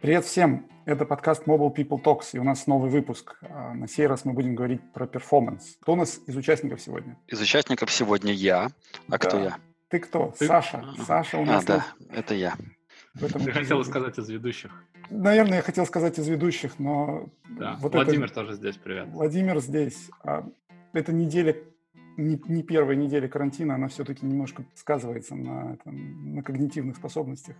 Привет всем! Это подкаст Mobile People Talks, и у нас новый выпуск. А, на сей раз мы будем говорить про перформанс. Кто у нас из участников сегодня? Из участников сегодня я. А да. кто я? Ты кто? Ты? Саша. Саша у нас. А, да, это я. В этом Ты хотел сказать из ведущих. Наверное, я хотел сказать из ведущих, но... Да, вот Владимир это... тоже здесь, привет. Владимир здесь. А, эта неделя не, не первая неделя карантина, она все-таки немножко сказывается на, там, на когнитивных способностях.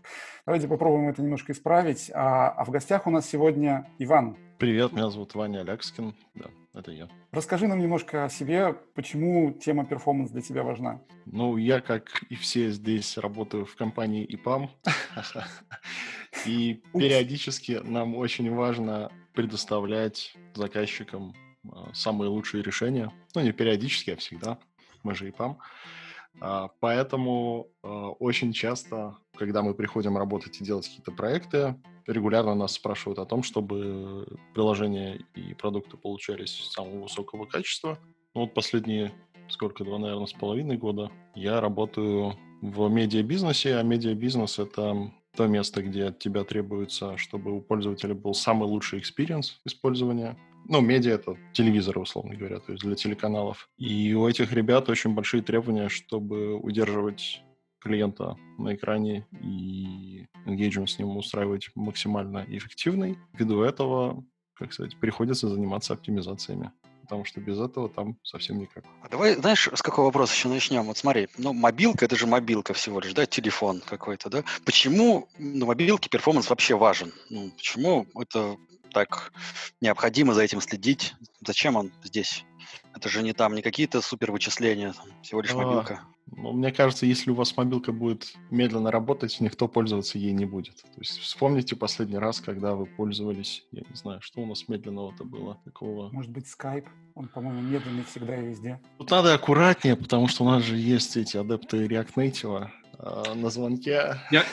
Давайте попробуем это немножко исправить. А, а в гостях у нас сегодня Иван. Привет, меня зовут Ваня Алякскин. Да, это я. Расскажи нам немножко о себе, почему тема перформанс для тебя важна. Ну, я, как и все здесь, работаю в компании ИПАМ. И периодически нам очень важно предоставлять заказчикам самые лучшие решения. Ну, не периодически, а всегда. Мы же и ПАМ. А, поэтому а, очень часто, когда мы приходим работать и делать какие-то проекты, регулярно нас спрашивают о том, чтобы приложения и продукты получались самого высокого качества. Ну, вот последние, сколько, два, наверное, с половиной года я работаю в медиабизнесе, а медиабизнес — это то место, где от тебя требуется, чтобы у пользователя был самый лучший experience использования ну, медиа — это телевизоры, условно говоря, то есть для телеканалов. И у этих ребят очень большие требования, чтобы удерживать клиента на экране и engagement с ним устраивать максимально эффективный. Ввиду этого, как сказать, приходится заниматься оптимизациями потому что без этого там совсем никак. А давай, знаешь, с какого вопроса еще начнем? Вот смотри, ну, мобилка, это же мобилка всего лишь, да, телефон какой-то, да? Почему на мобилке перформанс вообще важен? Ну, почему это так необходимо за этим следить. Зачем он здесь? Это же не там не какие-то супер вычисления, всего лишь а, мобилка. Ну, мне кажется, если у вас мобилка будет медленно работать, никто пользоваться ей не будет. То есть вспомните последний раз, когда вы пользовались, я не знаю, что у нас медленного-то было такого. Может быть, Skype? Он, по-моему, медленный всегда и везде. Тут надо аккуратнее, потому что у нас же есть эти адепты React Native, э, на звонке. Я,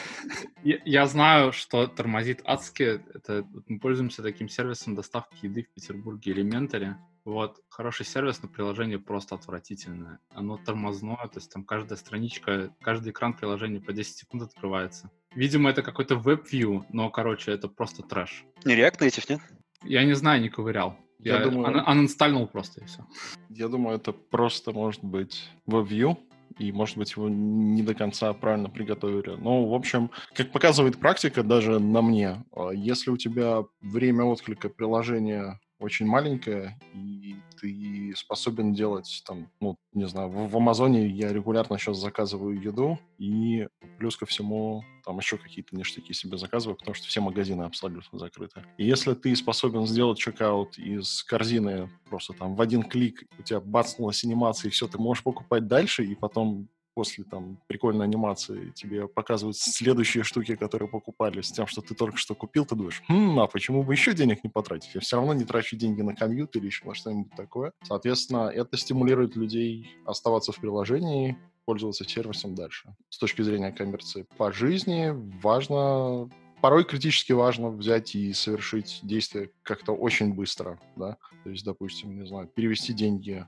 я, я знаю, что тормозит адски. Это, мы пользуемся таким сервисом доставки еды в Петербурге Elementary. Вот, хороший сервис, но приложение просто отвратительное. Оно тормозное, то есть там каждая страничка, каждый экран приложения по 10 секунд открывается. Видимо, это какой-то веб-вью, но, короче, это просто трэш. Не React Native, нет? Я не знаю, не ковырял. Я, я думаю, анинстальнул просто и все. Я думаю, это просто может быть веб-вью, и, может быть, его не до конца правильно приготовили. Но, в общем, как показывает практика даже на мне, а, если у тебя время отклика приложения очень маленькая, и ты способен делать там, ну, не знаю, в, в Амазоне я регулярно сейчас заказываю еду, и плюс ко всему там еще какие-то ништяки себе заказываю, потому что все магазины абсолютно закрыты. И если ты способен сделать чекаут из корзины просто там в один клик, у тебя бацнулась анимация, и все, ты можешь покупать дальше, и потом после там прикольной анимации тебе показывают следующие штуки, которые покупали, с тем, что ты только что купил, ты думаешь, хм, а почему бы еще денег не потратить? Я все равно не трачу деньги на комьют или еще на что-нибудь такое. Соответственно, это стимулирует людей оставаться в приложении, пользоваться сервисом дальше. С точки зрения коммерции по жизни важно порой критически важно взять и совершить действие как-то очень быстро, да, то есть, допустим, не знаю, перевести деньги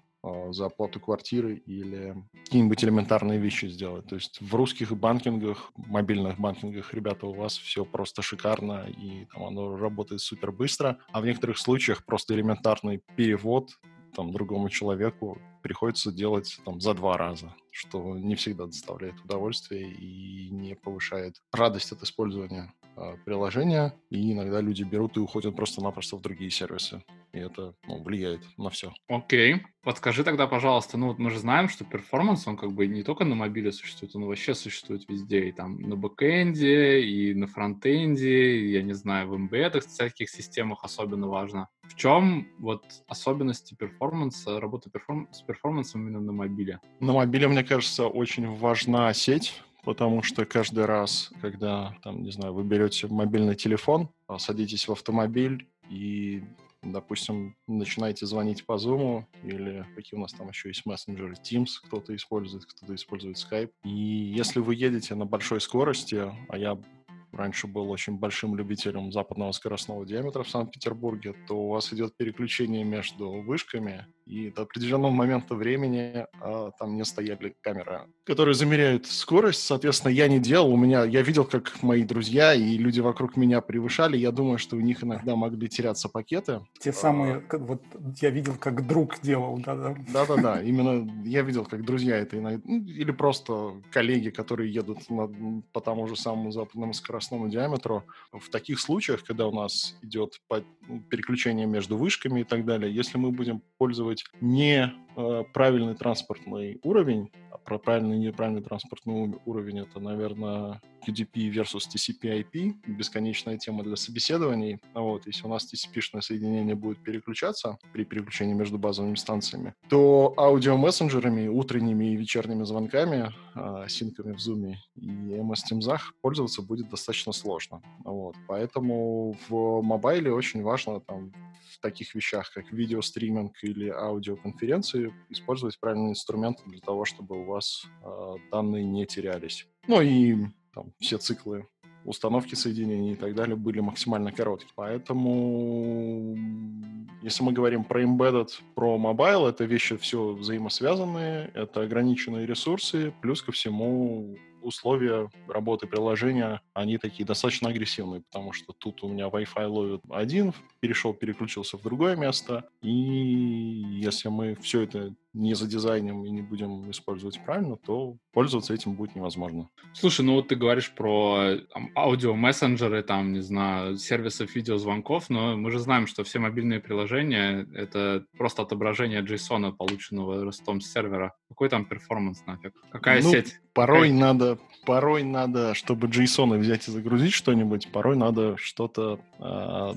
за оплату квартиры или какие-нибудь элементарные вещи сделать. То есть в русских банкингах, мобильных банкингах, ребята, у вас все просто шикарно, и там оно работает супер быстро, а в некоторых случаях просто элементарный перевод там, другому человеку приходится делать там, за два раза, что не всегда доставляет удовольствие и не повышает радость от использования э, приложения. И иногда люди берут и уходят просто-напросто в другие сервисы и это ну, влияет на все. Окей. Okay. Подскажи тогда, пожалуйста, ну вот мы же знаем, что performance, он как бы не только на мобиле существует, он вообще существует везде, и там на бэкэнде, и на фронтенде, и, я не знаю, в embed ах, всяких системах особенно важно. В чем вот особенности performance а, работы перформ... с перформансом именно на мобиле? На мобиле, мне кажется, очень важна сеть, потому что каждый раз, когда, там, не знаю, вы берете мобильный телефон, а, садитесь в автомобиль и допустим, начинаете звонить по Zoom или какие у нас там еще есть мессенджеры, Teams кто-то использует, кто-то использует Skype. И если вы едете на большой скорости, а я раньше был очень большим любителем западного скоростного диаметра в Санкт-Петербурге, то у вас идет переключение между вышками, и до определенного момента времени а, там не стояли камеры, которые замеряют скорость. Соответственно, я не делал. У меня, я видел, как мои друзья и люди вокруг меня превышали. Я думаю, что у них иногда могли теряться пакеты. Те самые, как, вот я видел, как друг делал, да-да. Да-да-да, именно я видел, как друзья это иногда, ну, или просто коллеги, которые едут на, по тому же самому западному скоростному диаметру. В таких случаях, когда у нас идет переключение между вышками и так далее, если мы будем пользовать не э, правильный транспортный уровень, а про правильный и неправильный транспортный уровень это, наверное, UDP versus TCP-IP, бесконечная тема для собеседований. Вот, если у нас TCP-шное соединение будет переключаться при переключении между базовыми станциями, то аудиомессенджерами, утренними и вечерними звонками, э, синками в Zoom и MS Teams пользоваться будет достаточно сложно. Вот, поэтому в мобайле очень важно там, в таких вещах, как видеостриминг или аудиоконференции, использовать правильные инструменты для того, чтобы у вас э, данные не терялись. Ну и там, все циклы установки соединений и так далее были максимально короткие. Поэтому, если мы говорим про embedded, про mobile, это вещи все взаимосвязанные, это ограниченные ресурсы, плюс ко всему условия работы приложения, они такие достаточно агрессивные, потому что тут у меня Wi-Fi ловит один, перешел, переключился в другое место, и если мы все это не задизайним и не будем использовать правильно, то пользоваться этим будет невозможно. Слушай, ну вот ты говоришь про там, аудио-мессенджеры, там, не знаю, сервисов видеозвонков, но мы же знаем, что все мобильные приложения — это просто отображение JSON, полученного ростом с сервера. Какой там перформанс нафиг? Какая ну, сеть? Порой Какая... надо, порой надо, чтобы JSON взять и загрузить что-нибудь, порой надо что-то... Э,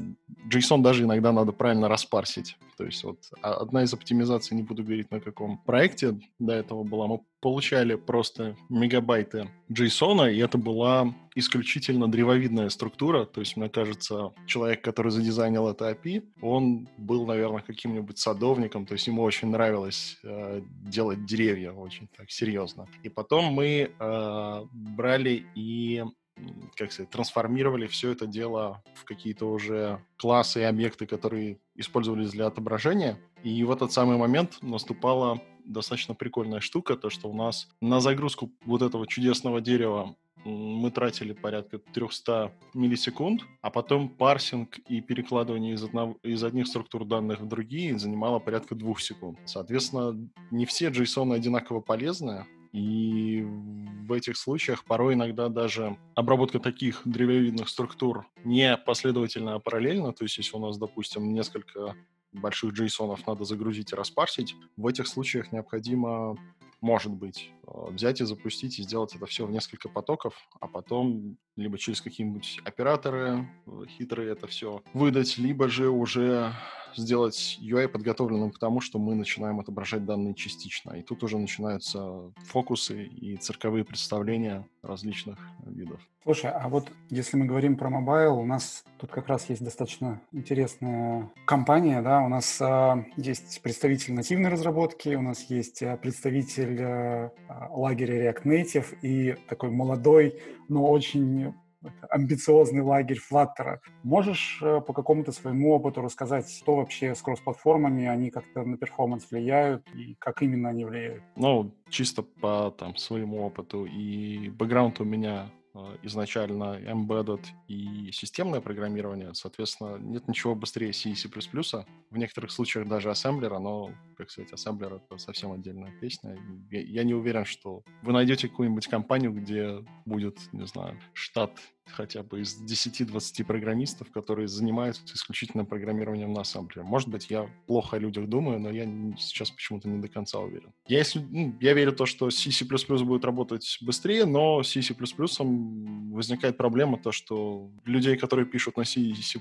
JSON даже иногда надо правильно распарсить. То есть вот а, одна из оптимизаций, не буду говорить на каком проекте до этого была, мы получали просто мегабайты JSON, и это была исключительно древовидная структура. То есть, мне кажется, человек, который задизайнил это API, он был, наверное, каким-нибудь садовником, то есть ему очень нравилось э, делать деревья очень так серьезно. И потом мы э, брали и как сказать, трансформировали все это дело в какие-то уже классы и объекты, которые использовались для отображения. И в этот самый момент наступала достаточно прикольная штука, то, что у нас на загрузку вот этого чудесного дерева мы тратили порядка 300 миллисекунд, а потом парсинг и перекладывание из, одного, из одних структур данных в другие занимало порядка двух секунд. Соответственно, не все JSON одинаково полезны, и в этих случаях порой иногда даже обработка таких древовидных структур не последовательно, а параллельно, то есть если у нас, допустим, несколько больших JSON надо загрузить и распарсить, в этих случаях необходимо может быть, э, взять и запустить и сделать это все в несколько потоков, а потом либо через какие-нибудь операторы э, хитрые это все выдать, либо же уже сделать UI подготовленным к тому, что мы начинаем отображать данные частично. И тут уже начинаются фокусы и цирковые представления различных видов. Слушай, а вот если мы говорим про mobile, у нас тут как раз есть достаточно интересная компания, да, у нас э, есть представитель нативной разработки, у нас есть э, представитель э, лагеря React Native и такой молодой, но очень амбициозный лагерь Flutter. Можешь э, по какому-то своему опыту рассказать, что вообще с кросс-платформами, они как-то на performance влияют и как именно они влияют? Ну, чисто по там, своему опыту и бэкграунд у меня изначально embedded и системное программирование. Соответственно, нет ничего быстрее C и C++. В некоторых случаях даже ассемблера, но, как сказать, ассемблер — это совсем отдельная песня. Я не уверен, что вы найдете какую-нибудь компанию, где будет, не знаю, штат хотя бы из 10-20 программистов, которые занимаются исключительно программированием на ассемблере. Может быть, я плохо о людях думаю, но я сейчас почему-то не до конца уверен. Я, если, ну, я верю в то, что C++ будет работать быстрее, но C++ возникает проблема то, что людей, которые пишут на C C++,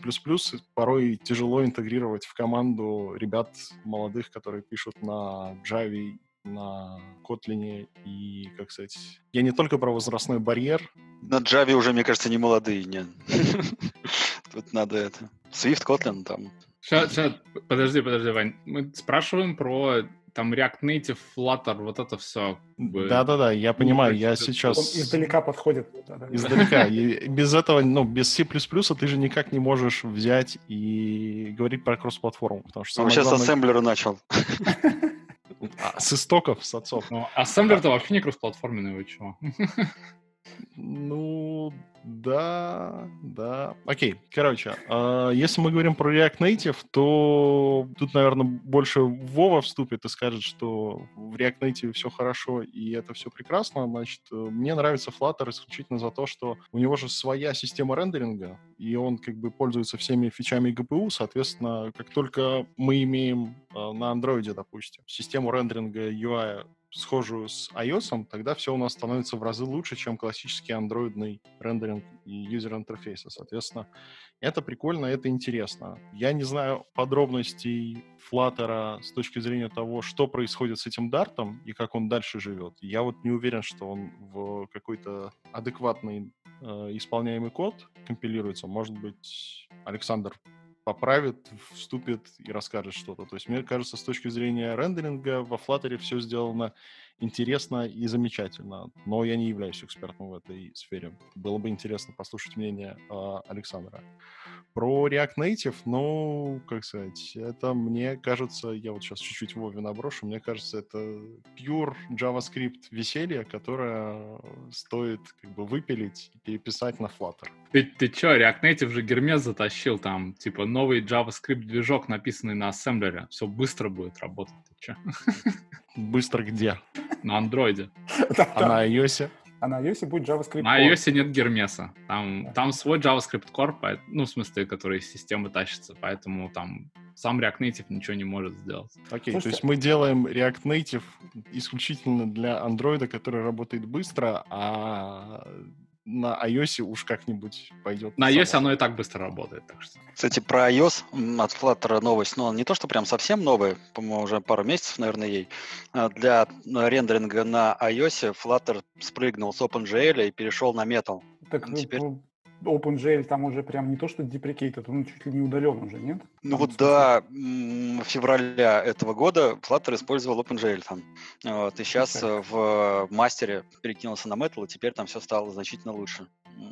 порой тяжело интегрировать в команду ребят молодых, которые пишут на Java на Kotlin и, как сказать, я не только про возрастной барьер. На Java уже, мне кажется, не молодые, нет. Тут надо это. Swift, Kotlin там. Сейчас, сейчас, подожди, подожди, Вань. Мы спрашиваем про там React Native, Flutter, вот это все. Да-да-да, я понимаю, я сейчас... Он издалека подходит. Издалека. И без этого, ну, без C++ ты же никак не можешь взять и говорить про кросс-платформу, потому что... Он сейчас главное... ассемблеры начал. А, с истоков, с отцов. Ну, ассемблер-то вообще не кроссплатформенный, вы чего? Ну, да, да. Окей, короче, э, если мы говорим про React Native, то тут, наверное, больше Вова вступит и скажет, что в React Native все хорошо и это все прекрасно. Значит, мне нравится Flutter исключительно за то, что у него же своя система рендеринга, и он как бы пользуется всеми фичами GPU, соответственно, как только мы имеем э, на Android, допустим, систему рендеринга UI схожую с iOS, тогда все у нас становится в разы лучше, чем классический андроидный рендеринг и юзер интерфейса. Соответственно, это прикольно, это интересно. Я не знаю подробностей Flutter с точки зрения того, что происходит с этим дартом и как он дальше живет. Я вот не уверен, что он в какой-то адекватный э, исполняемый код компилируется. Может быть, Александр поправит, вступит и расскажет что-то. То есть, мне кажется, с точки зрения рендеринга во Flutter все сделано интересно и замечательно, но я не являюсь экспертом в этой сфере. Было бы интересно послушать мнение э, Александра. Про React Native, ну, как сказать, это мне кажется, я вот сейчас чуть-чуть Вове наброшу, мне кажется, это pure JavaScript веселье, которое стоит как бы выпилить и переписать на Flutter. Ты, ты чё, React Native же Гермес затащил там, типа, новый JavaScript-движок, написанный на ассемблере. Все быстро будет работать. Ты чё? Быстро где? На андроиде. А на iOS? А на iOS будет JavaScript На iOS нет Гермеса. Там, там свой JavaScript Core, ну, в смысле, который из системы тащится, поэтому там сам React Native ничего не может сделать. Окей, okay, то есть мы делаем React Native исключительно для андроида, который работает быстро, а на iOS уж как-нибудь пойдет. На iOS оно и так быстро работает. Так что. Кстати, про iOS от Flutter новость, но не то, что прям совсем новая, по-моему, уже пару месяцев, наверное, ей. А для рендеринга на iOS Flutter спрыгнул с OpenGL и перешел на Metal. Так, ну, теперь... OpenGL там уже прям не то, что deprecated, он чуть ли не удален уже, нет? Ну там, вот до февраля этого года Flutter использовал OpenGL там. Вот, и сейчас okay. в мастере перекинулся на Metal, и теперь там все стало значительно лучше.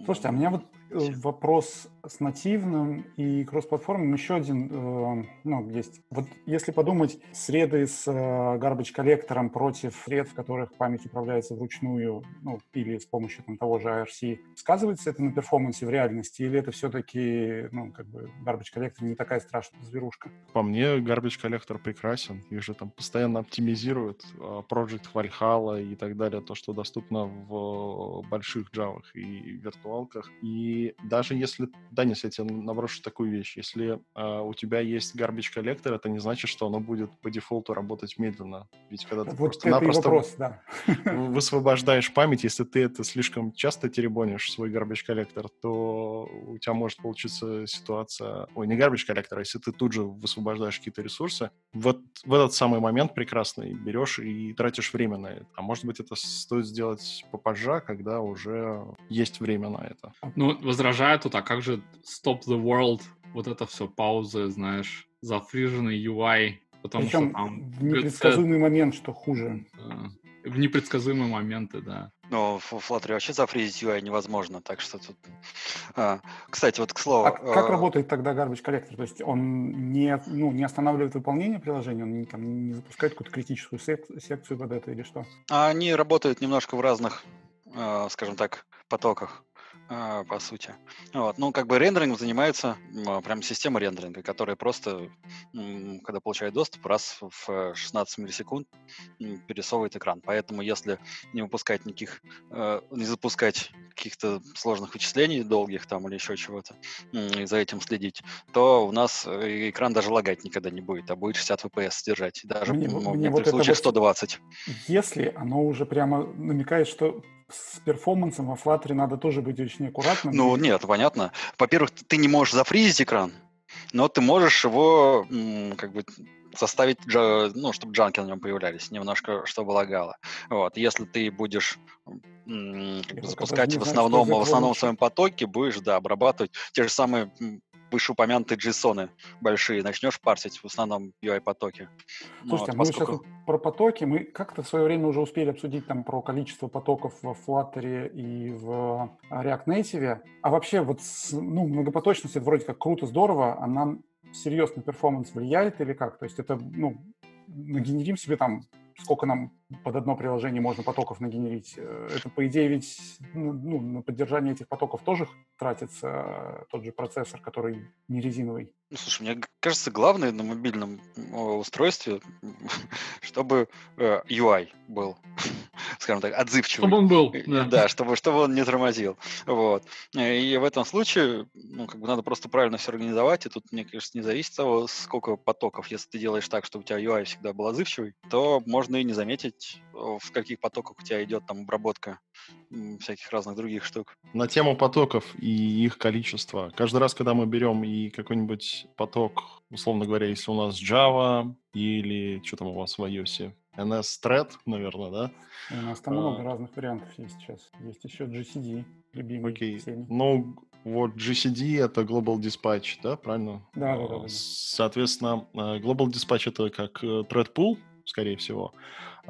Слушайте, а у меня вот э, вопрос с нативным и кроссплатформенным еще один, э, ну, есть. Вот если подумать, среды с э, garbage коллектором против сред, в которых память управляется вручную, ну, или с помощью там, того же IRC, сказывается это на перформансе в реальности, или это все-таки, ну, как бы, garbage коллектор не такая страшная зверушка? По мне, garbage collector прекрасен. Их же там постоянно оптимизируют. Project Valhalla и так далее, то, что доступно в больших Java и виртуалках. И даже если, да, если я тебе наброшу такую вещь, если э, у тебя есть garbage collector, это не значит, что оно будет по дефолту работать медленно. Ведь когда ты вот просто-напросто вопрос, да. высвобождаешь память, если ты это слишком часто теребонишь, свой garbage collector, то у тебя может получиться ситуация... Ой, не garbage collector, а если ты тут же высвобождаешь какие-то ресурсы, вот в этот самый момент прекрасный берешь и тратишь время на это. А может быть, это стоит сделать попозже, когда уже есть время на это. Ну, возражаю тут, а как же Stop the World, вот это все, паузы, знаешь, зафриженный UI, потому Причем что там... в непредсказуемый момент, что хуже. В непредсказуемые моменты, да. Но в Flutter вообще зафризить UI невозможно, так что тут... А, кстати, вот к слову... А как а... работает тогда garbage коллектор? То есть он не, ну, не останавливает выполнение приложения, он не, там, не запускает какую-то критическую сек- секцию под это или что? Они работают немножко в разных, э, скажем так, потоках. А, по сути. Вот. Ну, как бы рендерингом занимается а, прям система рендеринга, которая просто, когда получает доступ, раз в 16 миллисекунд пересовывает экран. Поэтому, если не выпускать никаких, э, не запускать каких-то сложных вычислений долгих там или еще чего-то, и за этим следить, то у нас э, экран даже лагать никогда не будет, а будет 60 FPS держать. Даже мне, ну, в некоторых вот случаях 120. Если оно уже прямо намекает, что с перформансом во Flutter надо тоже быть очень аккуратным. Ну, нет, понятно. Во-первых, ты не можешь зафризить экран, но ты можешь его как бы заставить, ну, чтобы джанки на нем появлялись, немножко, чтобы лагало. Вот. Если ты будешь как бы, запускать в основном, в основном своем потоке, будешь, да, обрабатывать те же самые вышеупомянутые JSON большие, начнешь парсить в основном UI-потоки. Ну Слушайте, ну, вот, мы поскольку... сейчас про потоки, мы как-то в свое время уже успели обсудить там про количество потоков в Flutter и в React Native, а вообще вот ну, многопоточность это вроде как круто, здорово, она серьезно перформанс влияет или как? То есть это, ну, нагенерим себе там сколько нам под одно приложение можно потоков нагенерить. Э, это, по идее, ведь ну, ну, на поддержание этих потоков тоже тратится э, тот же процессор, который не резиновый. Ну, слушай, мне кажется, главное на мобильном устройстве, чтобы э, UI был, скажем так, отзывчивый. Чтобы он был, да. Да, чтобы, чтобы он не тормозил. Вот. И в этом случае, ну, как бы надо просто правильно все организовать, и тут, мне кажется, не зависит от того, сколько потоков. Если ты делаешь так, чтобы у тебя UI всегда был отзывчивый, то можно и не заметить, в каких потоках у тебя идет там обработка всяких разных других штук. На тему потоков и их количества. Каждый раз, когда мы берем и какой-нибудь поток, условно говоря, если у нас Java или что там у вас в iOS, NS Thread, наверное, да? У нас там а... много разных вариантов есть сейчас. Есть еще GCD, любимый Окей. Ну, вот GCD — это Global Dispatch, да, правильно? Да, да, да. Соответственно, э, Global Dispatch — это как э, thread pool, скорее всего.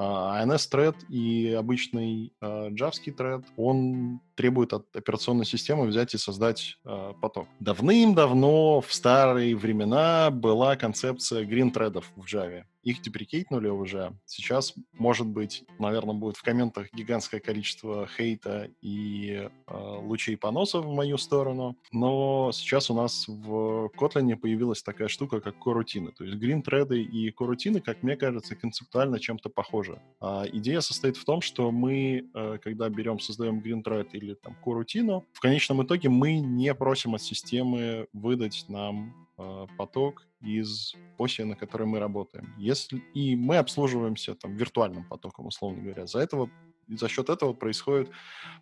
А INS-тред и обычный э, JavaScript тред, он требует от операционной системы взять и создать э, поток. Давным-давно, в старые времена, была концепция green-тредов в Java. Их деприкейтнули уже. Сейчас, может быть, наверное, будет в комментах гигантское количество хейта и э, лучей поносов в мою сторону. Но сейчас у нас в Kotlin появилась такая штука, как корутины. То есть green-треды и корутины, как мне кажется, концептуально чем-то похожи. А идея состоит в том, что мы, э, когда берем, создаем green-thread или там корутину, в конечном итоге мы не просим от системы выдать нам поток из оси, на которой мы работаем. Если, и мы обслуживаемся там виртуальным потоком, условно говоря. За этого и за счет этого происходит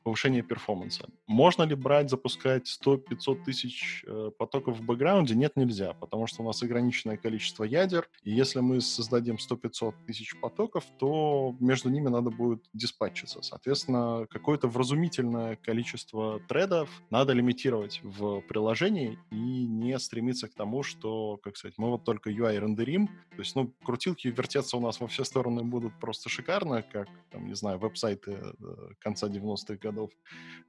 повышение перформанса. Можно ли брать, запускать 100-500 тысяч э, потоков в бэкграунде? Нет, нельзя, потому что у нас ограниченное количество ядер, и если мы создадим 100-500 тысяч потоков, то между ними надо будет диспатчиться. Соответственно, какое-то вразумительное количество тредов надо лимитировать в приложении и не стремиться к тому, что, как сказать, мы вот только UI рендерим, то есть, ну, крутилки вертеться у нас во все стороны будут просто шикарно, как, там, не знаю, веб-сайт сайты э, конца 90-х годов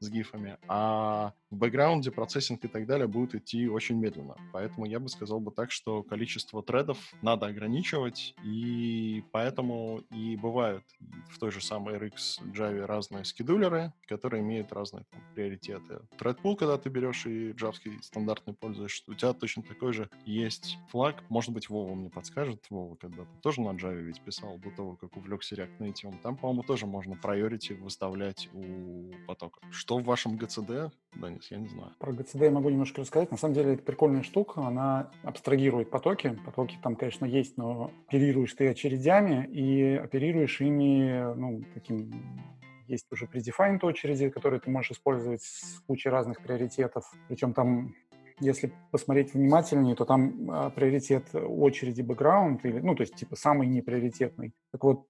с гифами, а в бэкграунде процессинг и так далее будет идти очень медленно. Поэтому я бы сказал бы так, что количество тредов надо ограничивать, и поэтому и бывают в той же самой RX Java разные скедулеры, которые имеют разные там, приоритеты. Threadpool, когда ты берешь и джавский стандартный пользуешься, у тебя точно такой же есть флаг. Может быть, Вова мне подскажет. Вова когда-то тоже на Java ведь писал до того, как увлекся React Native. Там, по-моему, тоже можно priority выставлять у потока. Что в вашем GCD, Денис, я не знаю. Про GCD я могу немножко рассказать. На самом деле это прикольная штука, она абстрагирует потоки. Потоки там, конечно, есть, но оперируешь ты очередями и оперируешь ими, ну, таким есть уже predefined очереди, которые ты можешь использовать с кучей разных приоритетов. Причем там если посмотреть внимательнее, то там а, приоритет очереди бэкграунд, или, ну, то есть, типа, самый неприоритетный. Так вот,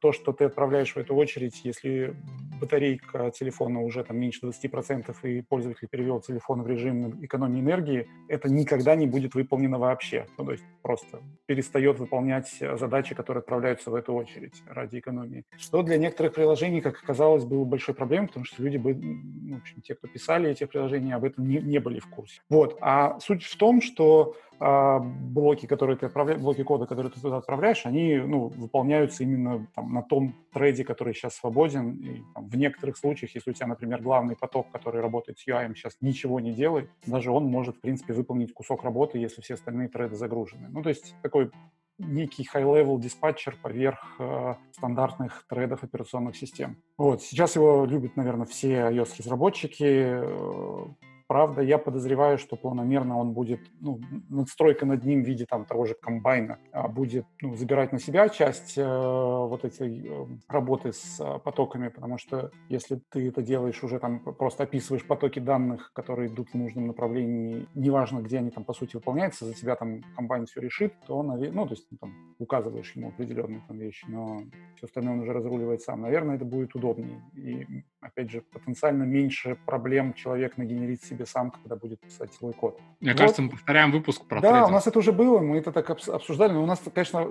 то, что ты отправляешь в эту очередь, если батарейка телефона уже там меньше 20% и пользователь перевел телефон в режим экономии энергии, это никогда не будет выполнено вообще. Ну, то есть просто перестает выполнять задачи, которые отправляются в эту очередь ради экономии. Что для некоторых приложений, как оказалось, было большой проблемой, потому что люди, бы, ну, в общем, те, кто писали эти приложения, об этом не, не были в курсе. Вот. А суть в том, что а, блоки, которые ты отправляешь, блоки кода, которые ты туда отправляешь, они ну, выполняются именно там, на том трейде, который сейчас свободен. И, там, в некоторых случаях, если у тебя, например, главный поток, который работает с UI, сейчас ничего не делает, даже он может, в принципе, выполнить кусок работы, если все остальные треды загружены. Ну, то есть такой некий high-level диспатчер поверх э, стандартных трейдов операционных систем. Вот. Сейчас его любят, наверное, все iOS-разработчики. Э, Правда, я подозреваю, что планомерно он будет, ну, надстройка над ним в виде там того же комбайна а, будет ну, забирать на себя часть э, вот этой э, работы с э, потоками, потому что если ты это делаешь уже там, просто описываешь потоки данных, которые идут в нужном направлении, неважно, где они там по сути выполняются, за тебя там комбайн все решит, то, ну, то есть ну, там указываешь ему определенные там вещи, но все остальное он уже разруливает сам. Наверное, это будет удобнее. И, опять же, потенциально меньше проблем человек нагенерит себе тебе сам, когда будет писать свой код. Мне Вот. кажется, мы повторяем выпуск про Да, у threading. нас это уже было, мы это так обс- обсуждали, но у нас, конечно,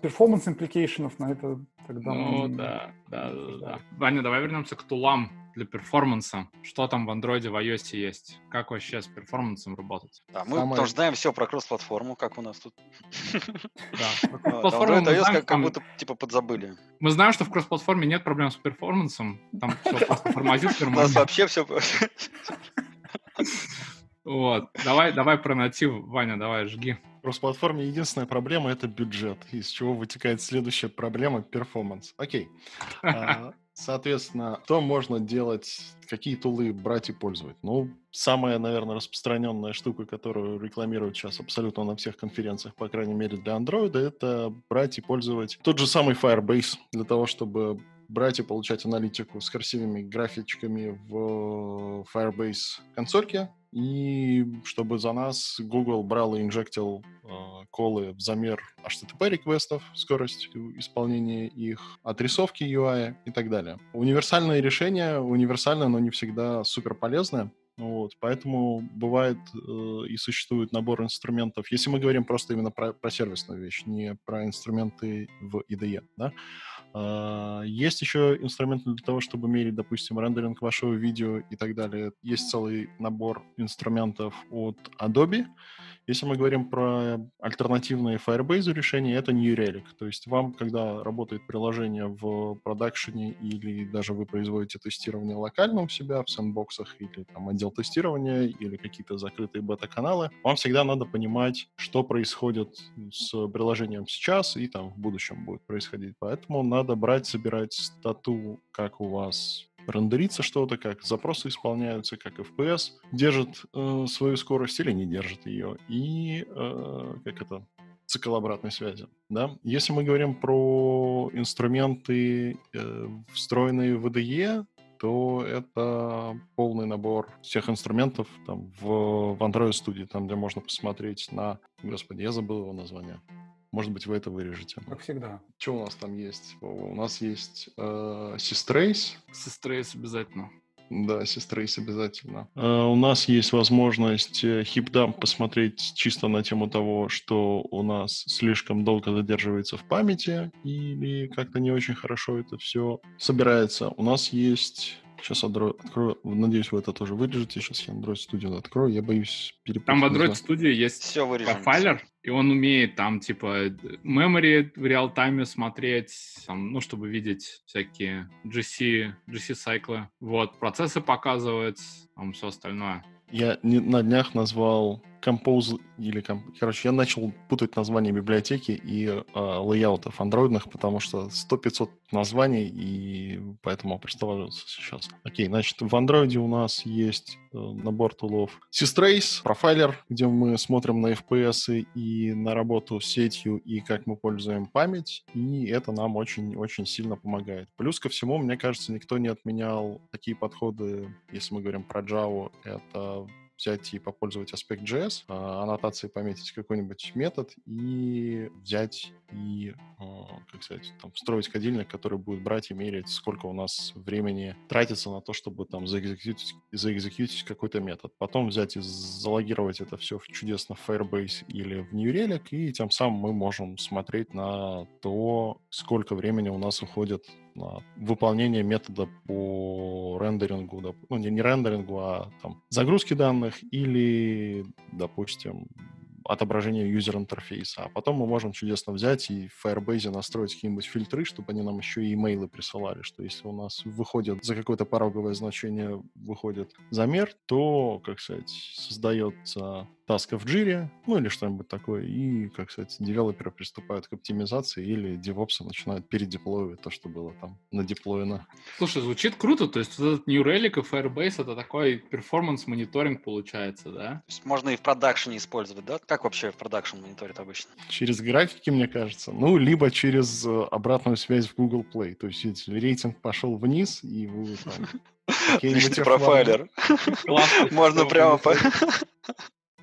performance implication ов на это тогда... Ну, мы- да, да, да, да. Ваня, давай вернемся к tool ам для performance а. Что там в андроиде, в iOS есть? Как вообще с performance ом работать? Да, мы Самое- тоже знаем все про кросс-платформу, как у нас тут. Да. Платформу мы знаем, как, будто типа подзабыли. Мы знаем, что в кросс-платформе нет проблем с перформансом. Там все просто тормозит У нас вообще все... Вот. Давай, давай про натив, Ваня, давай, жги. В кросс-платформе единственная проблема — это бюджет, из чего вытекает следующая проблема — перформанс. Окей. А, Соответственно, что можно делать, какие тулы брать и пользовать? Ну, самая, наверное, распространенная штука, которую рекламируют сейчас абсолютно на всех конференциях, по крайней мере для Android, это брать и пользовать тот же самый Firebase для того, чтобы брать и получать аналитику с красивыми графичками в Firebase консольке, и чтобы за нас Google брал и инжектил э, колы в замер HTTP реквестов, скорость исполнения их, отрисовки UI и так далее. Универсальное решение, универсальное, но не всегда супер полезное. Вот, поэтому бывает э, и существует набор инструментов. Если мы говорим просто именно про, про сервисную вещь, не про инструменты в IDE, да, а, Есть еще инструменты для того, чтобы мерить, допустим, рендеринг вашего видео и так далее. Есть целый набор инструментов от Adobe. Если мы говорим про альтернативные Firebase решения, это New Relic. То есть вам, когда работает приложение в продакшене или даже вы производите тестирование локально у себя в сэндбоксах или там отдел тестирования или какие-то закрытые бета-каналы, вам всегда надо понимать, что происходит с приложением сейчас и там в будущем будет происходить. Поэтому надо брать, собирать стату, как у вас рендерится что-то, как запросы исполняются, как FPS держит э, свою скорость или не держит ее, и э, как это цикл обратной связи. Да? Если мы говорим про инструменты, э, встроенные в IDE, то это полный набор всех инструментов там, в, в Android Studio, там, где можно посмотреть на... Господи, я забыл его название. Может быть, вы это вырежете. Как всегда. Что у нас там есть? У нас есть э, Systrace, Систрейс обязательно. да, Systrace обязательно. Э, у нас есть возможность э, HipDump посмотреть чисто на тему того, что у нас слишком долго задерживается в памяти или как-то не очень хорошо это все собирается. У нас есть... Сейчас Android открою. Надеюсь, вы это тоже вырежете. Сейчас я Android Studio открою. Я боюсь перепутать. Там в Android. Studio есть Все профайлер, и он умеет там, типа, memory в реал-тайме смотреть, там, ну, чтобы видеть всякие GC, GC-сайклы. Вот, процессы показывать, там все остальное. Я не- на днях назвал Compose или... Короче, я начал путать названия библиотеки и э, лейаутов андроидных, потому что 100-500 названий, и поэтому представляется сейчас. Окей, значит, в андроиде у нас есть э, набор тулов Systrace, профайлер, где мы смотрим на FPS и на работу с сетью, и как мы пользуем память, и это нам очень-очень сильно помогает. Плюс ко всему, мне кажется, никто не отменял такие подходы, если мы говорим про Java, это взять и попользовать Aspect.js, а, аннотации пометить какой-нибудь метод и взять и, а, как сказать, там, встроить кодильник, который будет брать и мерить, сколько у нас времени тратится на то, чтобы там заэкзекьютить, заэкзекьютить какой-то метод. Потом взять и залогировать это все в чудесно в Firebase или в New Relic, и тем самым мы можем смотреть на то, сколько времени у нас уходит на выполнение метода по рендерингу, ну не, не рендерингу, а там загрузки данных или, допустим, отображение юзер-интерфейса. А потом мы можем чудесно взять и в Firebase настроить какие-нибудь фильтры, чтобы они нам еще и имейлы присылали, что если у нас выходит за какое-то пороговое значение выходит замер, то, как сказать, создается таска в джире, ну или что-нибудь такое, и, как сказать, девелоперы приступают к оптимизации или девопсы начинают передеплоивать то, что было там надеплоено. Слушай, звучит круто, то есть вот этот New Relic и Firebase это такой performance monitoring получается, да? То есть можно и в production е использовать, да? Как вообще в production мониторит обычно? Через графики, мне кажется, ну, либо через э, обратную связь в Google Play. То есть если рейтинг пошел вниз, и вы там... оффлайн- profiler. Можно прямо по...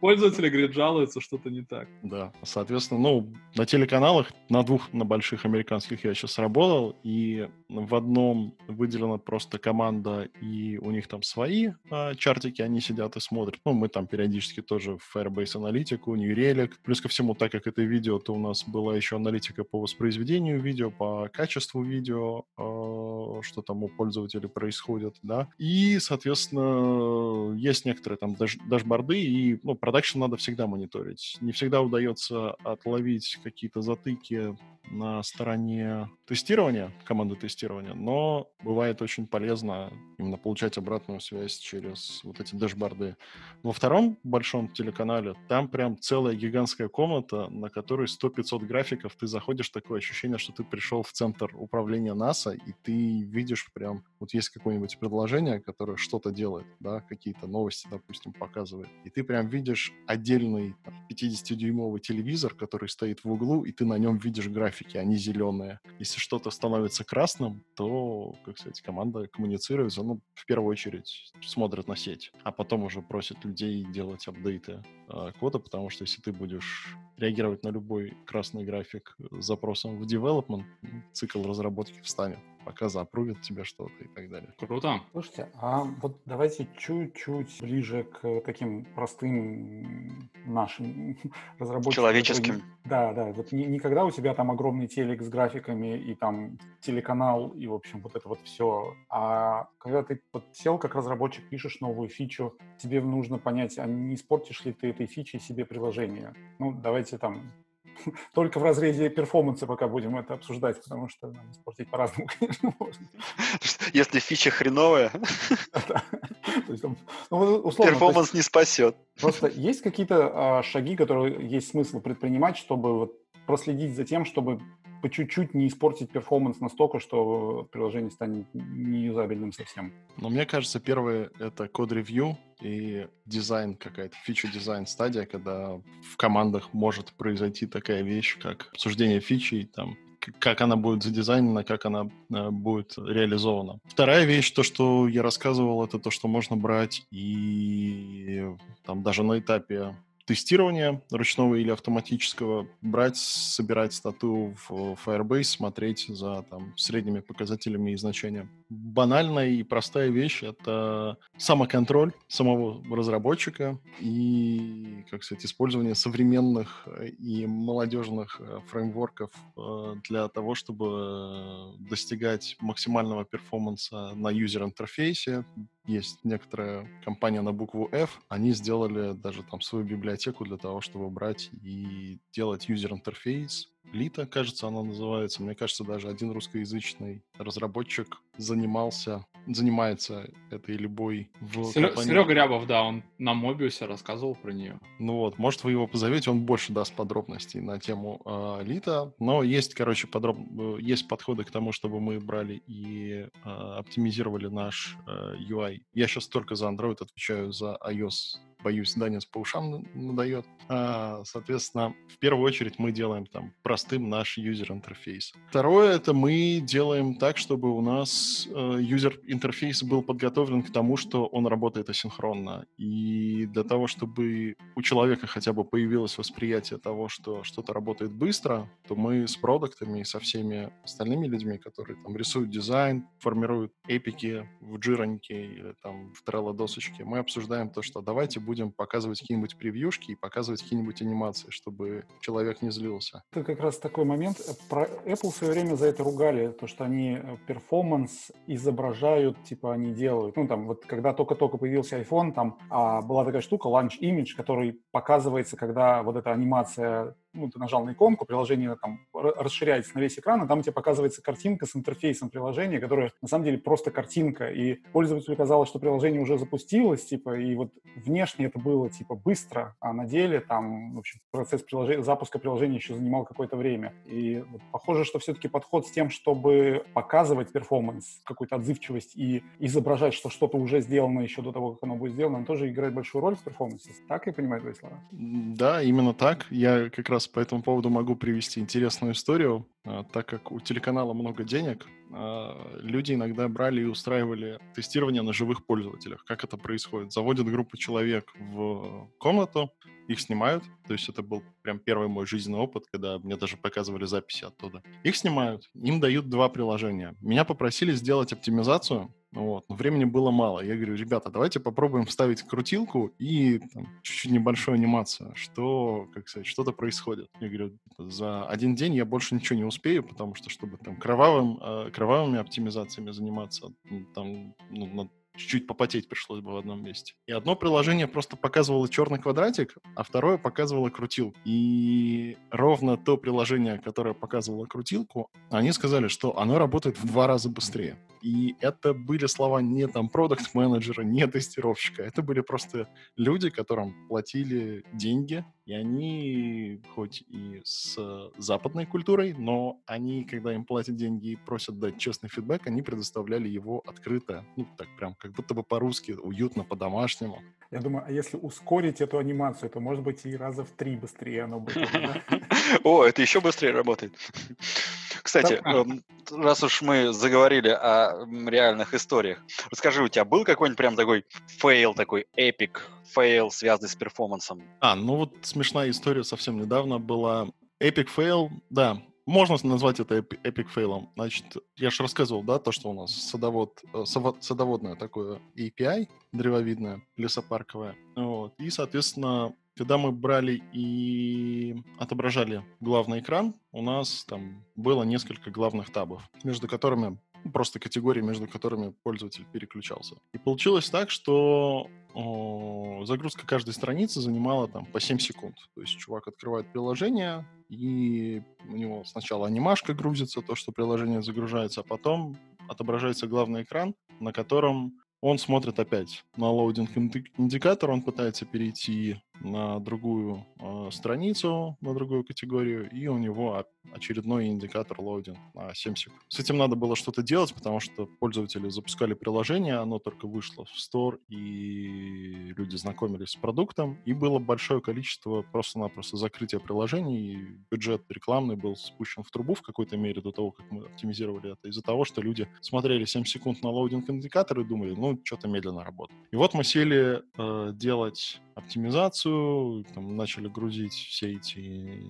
Пользователи, говорит, жалуются, что-то не так. Да, соответственно, ну, на телеканалах, на двух, на больших американских я сейчас работал, и в одном выделена просто команда, и у них там свои а, chart ики, они сидят и смотрят. Ну, мы там периодически тоже в Firebase аналитику, New Relic. Плюс ко всему, так как это видео, то у нас была еще аналитика по воспроизведению видео, по качеству видео, э, что там у пользователей происходит, да. И, соответственно, есть некоторые там даш дашборды, и, ну, продакшн надо всегда мониторить. Не всегда удается отловить какие-то затыки на стороне тестирования, команды тестирования, но бывает очень полезно именно получать обратную связь через вот эти дэшборды. Во втором большом телеканале там прям целая гигантская комната, на которой 100-500 графиков. Ты заходишь, такое ощущение, что ты пришел в центр управления NASA, и ты видишь прям, вот есть какое-нибудь предложение, которое что-то делает, да, какие-то новости, допустим, показывает, и ты прям видишь отдельный 50-дюймовый телевизор, который стоит в углу, и ты на нем видишь графики, они зеленые. Если что-то становится красным, то, как сказать, команда коммуницирует, ну, в первую очередь смотрят на сеть, а потом уже просят людей делать апдейты э, кода, потому что если ты будешь реагировать на любой красный график с запросом в development, цикл разработки встанет пока запрувит тебе что-то и так далее. Круто. Слушайте, а вот давайте чуть-чуть ближе к таким простым нашим разработчикам. Человеческим. Да, да. Вот не, не когда у тебя там огромный телек с графиками и там телеканал и, в общем, вот это вот все, а когда ты вот сел как разработчик, пишешь новую фичу, тебе нужно понять, а не испортишь ли ты этой фичей себе приложение. Ну, давайте там только в разрезе перформанса пока будем это обсуждать, потому что нам испортить по-разному, конечно, можно. Если фича хреновая, ну, перформанс не спасет. Просто есть какие-то а, шаги, которые есть смысл предпринимать, чтобы проследить за тем, чтобы по чуть-чуть не испортить перформанс настолько, что приложение станет неюзабельным совсем. Но мне кажется, первое — это код-ревью и дизайн какая-то, фичу-дизайн стадия, когда в командах может произойти такая вещь, как обсуждение фичи, там, как она будет задизайнена, как она э, будет реализована. Вторая вещь, то, что я рассказывал, это то, что можно брать и там даже на этапе тестирования ручного или автоматического, брать, собирать стату в Firebase, смотреть за там, средними показателями и значениями. Банальная и простая вещь — это самоконтроль самого разработчика и, как сказать, использование современных и молодежных э, фреймворков э, для того, чтобы достигать максимального перформанса на юзер-интерфейсе, есть некоторая компания на букву F, они сделали даже там свою библиотеку для того, чтобы брать и делать юзер-интерфейс Лита, кажется, она называется. Мне кажется, даже один русскоязычный разработчик занимался, занимается этой любой в Серега, Серега Рябов, да, он на Мобиусе рассказывал про нее. Ну вот, может, вы его позовете, он больше даст подробностей на тему э, Лита. Но есть, короче, подроб... есть подходы к тому, чтобы мы брали и э, оптимизировали наш э, UI. Я сейчас только за Android отвечаю, за iOS боюсь, Данис по ушам надает. А, соответственно, в первую очередь мы делаем там простым наш юзер-интерфейс. Второе, это мы делаем так, чтобы у нас э, юзер-интерфейс был подготовлен к тому, что он работает асинхронно. И для того, чтобы у человека хотя бы появилось восприятие того, что что-то работает быстро, то мы с продуктами и со всеми остальными людьми, которые там рисуют дизайн, формируют эпики в Jira-оньке или там в Trello досочке, мы обсуждаем то, что давайте будем показывать какие-нибудь превьюшки и показывать какие-нибудь анимации, чтобы человек не злился. Это как раз такой момент. Про Apple в свое время за это ругали, то, что они э, перформанс изображают, типа они делают. Ну, там, вот когда только-только появился iPhone, там а, была такая штука, Launch Image, который показывается, когда вот эта анимация ну, ты нажал на иконку, приложение там расширяется на весь экран, и там тебе показывается картинка с интерфейсом приложения, которая на самом деле просто картинка, и пользователю казалось, что приложение уже запустилось, типа, и вот внешне это было, типа, быстро, а на деле там, в общем, процесс приложения, запуска приложения еще занимал какое-то время. И вот, похоже, что все-таки подход с тем, чтобы показывать перформанс, какую-то отзывчивость и изображать, что что-то уже сделано еще до того, как оно будет сделано, он тоже играет большую роль в перформансе. Так я понимаю твои слова? Да, именно так. Я как раз раз по этому поводу могу привести интересную историю. А, так как у телеканала много денег, а, люди иногда брали и устраивали тестирование на живых пользователях. Как это происходит? Заводят группу человек в комнату, их снимают. То есть это был прям первый мой жизненный опыт, когда мне даже показывали записи оттуда. Их снимают, им дают два приложения. Меня попросили сделать оптимизацию вот. Но времени было мало. Я говорю, ребята, давайте попробуем вставить крутилку и там, чуть-чуть небольшую анимацию. Что, как сказать, что-то происходит. Я говорю, за один день я больше ничего не успею, потому что, чтобы там кровавым, э, кровавыми оптимизациями заниматься, там ну, чуть-чуть попотеть пришлось бы в одном месте. И одно приложение просто показывало черный квадратик, а второе показывало крутилку. И ровно то приложение, которое показывало крутилку, они сказали, что оно работает в два раза быстрее. И это были слова не там продукт-менеджера, не тестировщика. Это были просто люди, которым платили деньги, и они хоть и с западной культурой, но они, когда им платят деньги и просят дать честный фидбэк, они предоставляли его открыто, ну, так прям как будто бы по-русски, уютно, по-домашнему. Я думаю, а если ускорить эту анимацию, то, может быть, и раза в три быстрее оно будет. О, это еще быстрее работает. Кстати, эм, раз уж мы заговорили о реальных историях, расскажи, у тебя был какой-нибудь прям такой фейл, такой эпик фейл, связанный с перформансом? А, ну вот смешная история совсем недавно была. Эпик фейл, да, можно назвать это эпик фейлом. Значит, я же рассказывал, да, то, что у нас садовод, э, садоводное такое API, древовидное, лесопарковое. Вот. И, соответственно, когда мы брали и отображали главный экран, у нас там было несколько главных табов, между которыми просто категории, между которыми пользователь переключался. И получилось так, что о, загрузка каждой страницы занимала там по 7 секунд. То есть чувак открывает приложение, и у него сначала анимашка грузится, то, что приложение загружается, а потом отображается главный экран, на котором он смотрит опять на loading индикатор, он пытается перейти на другую э, страницу, на другую категорию, и у него очередной индикатор loading на 7 секунд. С этим надо было что-то делать, потому что пользователи запускали приложение, оно только вышло в Store, и люди знакомились с продуктом, и было большое количество просто-напросто закрытия приложений, и бюджет рекламный был спущен в трубу в какой-то мере до того, как мы оптимизировали это, из-за того, что люди смотрели 7 секунд на loading-индикатор и думали, ну, что-то медленно работает. И вот мы сели э, делать оптимизацию, там, начали грузить все эти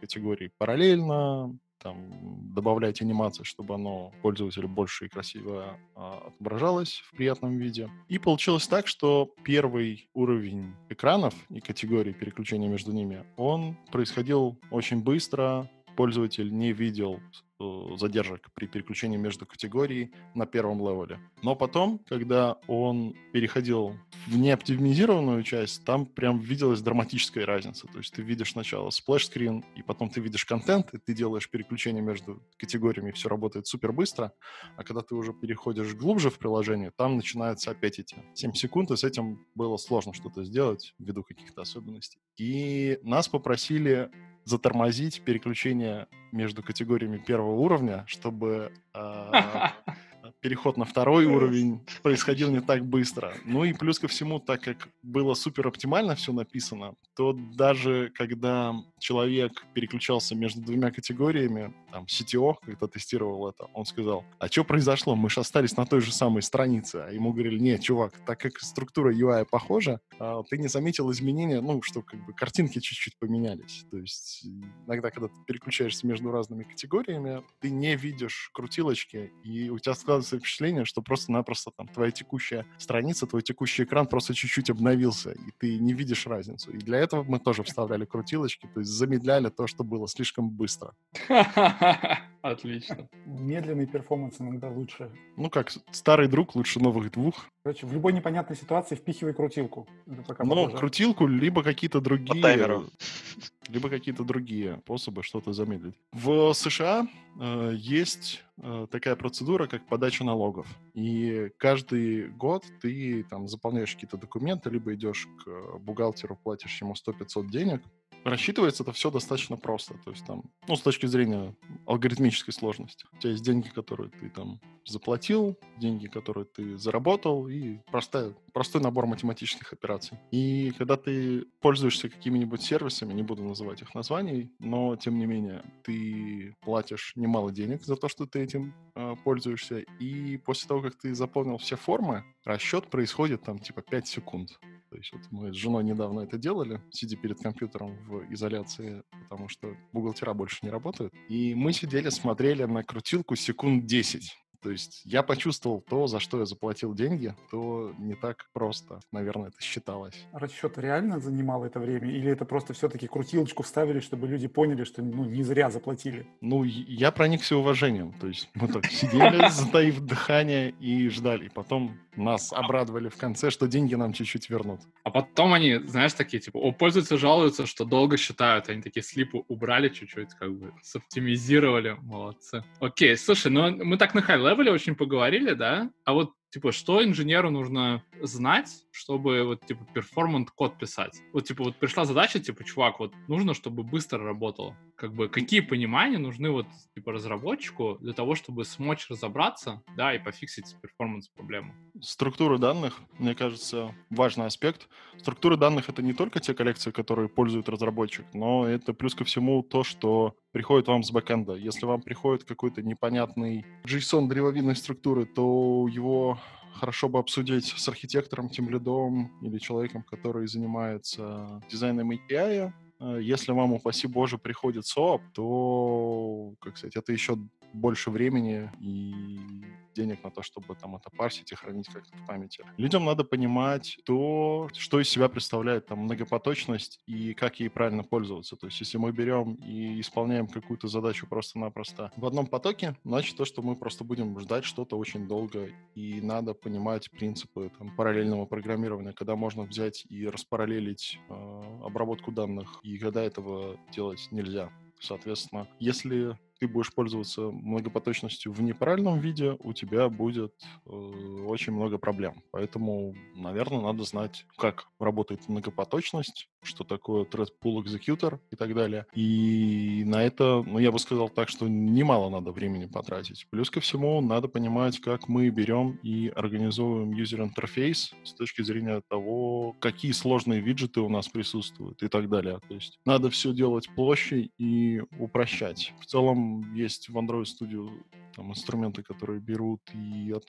категории параллельно, там, добавлять анимации, чтобы оно пользователю больше и красиво а, отображалось в приятном виде. И получилось так, что первый уровень экранов и категории переключения между ними, он происходил очень быстро, пользователь не видел Э, задержек при переключении между категорией на первом level е. Но потом, когда он переходил в неоптимизированную часть, там прям виделась драматическая разница. То есть ты видишь сначала splash screen, и потом ты видишь контент, и ты делаешь переключение между категориями, и все работает супер быстро. А когда ты уже переходишь глубже в приложение, там начинаются опять эти 7 секунд, и с этим было сложно что-то сделать ввиду каких-то особенностей. И нас попросили затормозить переключение между категориями первого уровня, чтобы э, переход на второй уровень происходил не так быстро. Ну и плюс ко всему, так как было супер оптимально все написано, то даже когда человек переключался между двумя категориями, там, CTO, когда тестировал это, он сказал, а что произошло? Мы же остались на той же самой странице. А ему говорили, нет, чувак, так как структура UI похожа, а, ты не заметил изменения, ну, что как бы картинки чуть-чуть поменялись. То есть иногда, когда ты переключаешься между разными категориями, ты не видишь крутилочки, и у тебя складывается впечатление, что просто-напросто там твоя текущая страница, твой текущий экран просто чуть-чуть обновился, и ты не видишь разницу. И для этого мы тоже вставляли крутилочки, то есть замедляли то, что было слишком быстро. Отлично. Медленный перформанс иногда лучше. Ну как, старый друг лучше новых двух. Короче, в любой непонятной ситуации впихивай крутилку. Ну, крутилку, либо какие-то другие... По таймеру. Либо какие-то другие способы что-то замедлить. В США э, есть э, такая процедура, как подача налогов. И каждый год ты там заполняешь какие-то документы, либо идешь к бухгалтеру, платишь ему 100-500 денег, рассчитывается это все достаточно просто. То есть там, ну, с точки зрения алгоритмической сложности. У тебя есть деньги, которые ты там заплатил, деньги, которые ты заработал, и простая, простой набор математических операций. И когда ты пользуешься какими-нибудь сервисами, не буду называть их названий, но тем не менее ты платишь немало денег за то, что ты этим э, пользуешься, и после того, как ты заполнил все формы, расчет происходит там типа 5 секунд. То есть вот мы с женой недавно это делали, сидя перед компьютером в изоляции, потому что бухгалтера больше не работают. И мы сидели, смотрели на крутилку секунд 10. То есть я почувствовал то, за что я заплатил деньги, то не так просто, наверное, это считалось. Расчет реально занимал это время? Или это просто все-таки крутилочку вставили, чтобы люди поняли, что ну, не зря заплатили? Ну, я проникся уважением. То есть мы так сидели, затаив дыхание и ждали. И потом нас обрадовали в конце, что деньги нам чуть-чуть вернут. А потом они, знаешь, такие, типа, о, пользователи жалуются, что долго считают. Они такие слипы убрали чуть-чуть, как бы, соптимизировали. Молодцы. Окей, слушай, ну мы так на хай левеле очень поговорили, да? А вот типа, что инженеру нужно знать, чтобы вот, типа, перформант код писать? Вот, типа, вот пришла задача, типа, чувак, вот нужно, чтобы быстро работало. Как бы, какие понимания нужны вот, типа, разработчику для того, чтобы смочь разобраться, да, и пофиксить перформанс проблему? Структура данных, мне кажется, важный аспект. Структура данных — это не только те коллекции, которые пользует разработчик, но это плюс ко всему то, что приходит вам с бэкэнда. Если вам приходит какой-то непонятный JSON древовидной структуры, то его хорошо бы обсудить с архитектором, тимлидом или человеком, который занимается дизайном API. Э, если вам, упаси боже, приходит SOAP, то, как сказать, это еще больше времени и денег на то, чтобы там это парсить и хранить как-то в памяти. Людям надо понимать то, что из себя представляет там многопоточность и как ей правильно пользоваться. То есть если мы берем и исполняем какую-то задачу просто-напросто в одном потоке, значит то, что мы просто будем ждать что-то очень долго, и надо понимать принципы там, параллельного программирования, когда можно взять и распараллелить э, обработку данных, и когда этого делать нельзя. Соответственно, если ты будешь пользоваться многопоточностью в неправильном виде, у тебя будет э, очень много проблем. Поэтому, наверное, надо знать, как работает многопоточность, что такое thread pool executor и так далее. И на это, ну, я бы сказал так, что немало надо времени потратить. Плюс ко всему, надо понимать, как мы берем и организовываем user-интерфейс с точки зрения того, какие сложные виджеты у нас присутствуют и так далее. То есть надо все делать проще и упрощать. В целом, есть в Android Studio там, инструменты, которые берут и от,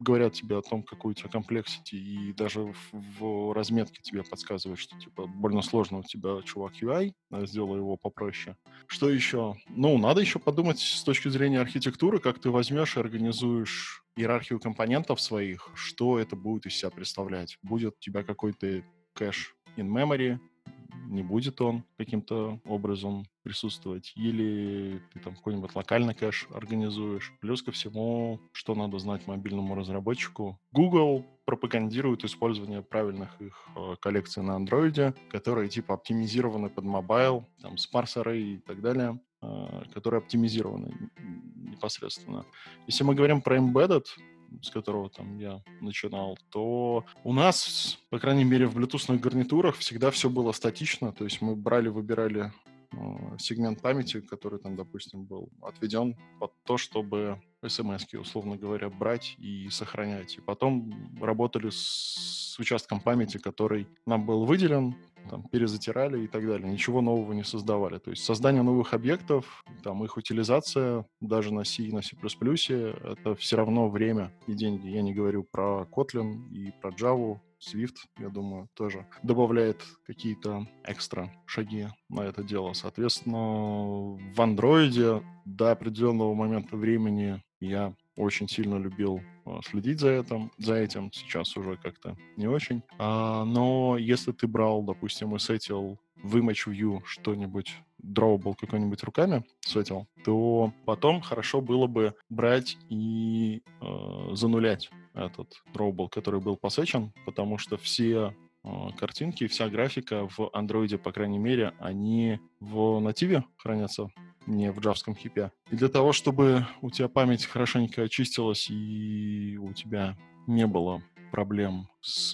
говорят тебе о том, какой у тебя комплексити, и даже в, в разметке тебе подсказывают, что типа больно сложно у тебя чувак UI, сделай его попроще. Что еще? Ну, надо еще подумать с точки зрения архитектуры, как ты возьмешь и организуешь иерархию компонентов своих, что это будет из себя представлять. Будет у тебя какой-то кэш in memory, не будет он каким-то образом присутствовать, или ты там какой-нибудь локальный кэш организуешь. Плюс ко всему, что надо знать мобильному разработчику. Google пропагандирует использование правильных их э, коллекций на андроиде, которые типа оптимизированы под mobile, там, sparse array и так далее э, которые оптимизированы непосредственно. Если мы говорим про embedded, с которого там я начинал, то у нас, по крайней мере, в Bluetooth гарнитурах всегда все было статично, то есть мы брали, выбирали э, сегмент памяти, который там, допустим, был отведен под то, чтобы смс условно говоря, брать и сохранять. И потом работали с участком памяти, который нам был выделен, там, перезатирали и так далее. Ничего нового не создавали. То есть создание новых объектов, там, их утилизация даже на C и на C++, это все равно время и деньги. Я не говорю про Kotlin и про Java, Swift, я думаю, тоже добавляет какие-то экстра шаги на это дело. Соответственно, в андроиде до определенного момента времени я очень сильно любил следить за этим, за этим. Сейчас уже как-то не очень. А, но если ты брал, допустим, и сетил в Image View что-нибудь, drawable какой-нибудь руками сетил, то потом хорошо было бы брать и э, занулять этот drawable, который был посечен, потому что все э, картинки, вся графика в андроиде, по крайней мере, они в нативе хранятся не в джавском хипе. И для того, чтобы у тебя память хорошенько очистилась и у тебя не было проблем с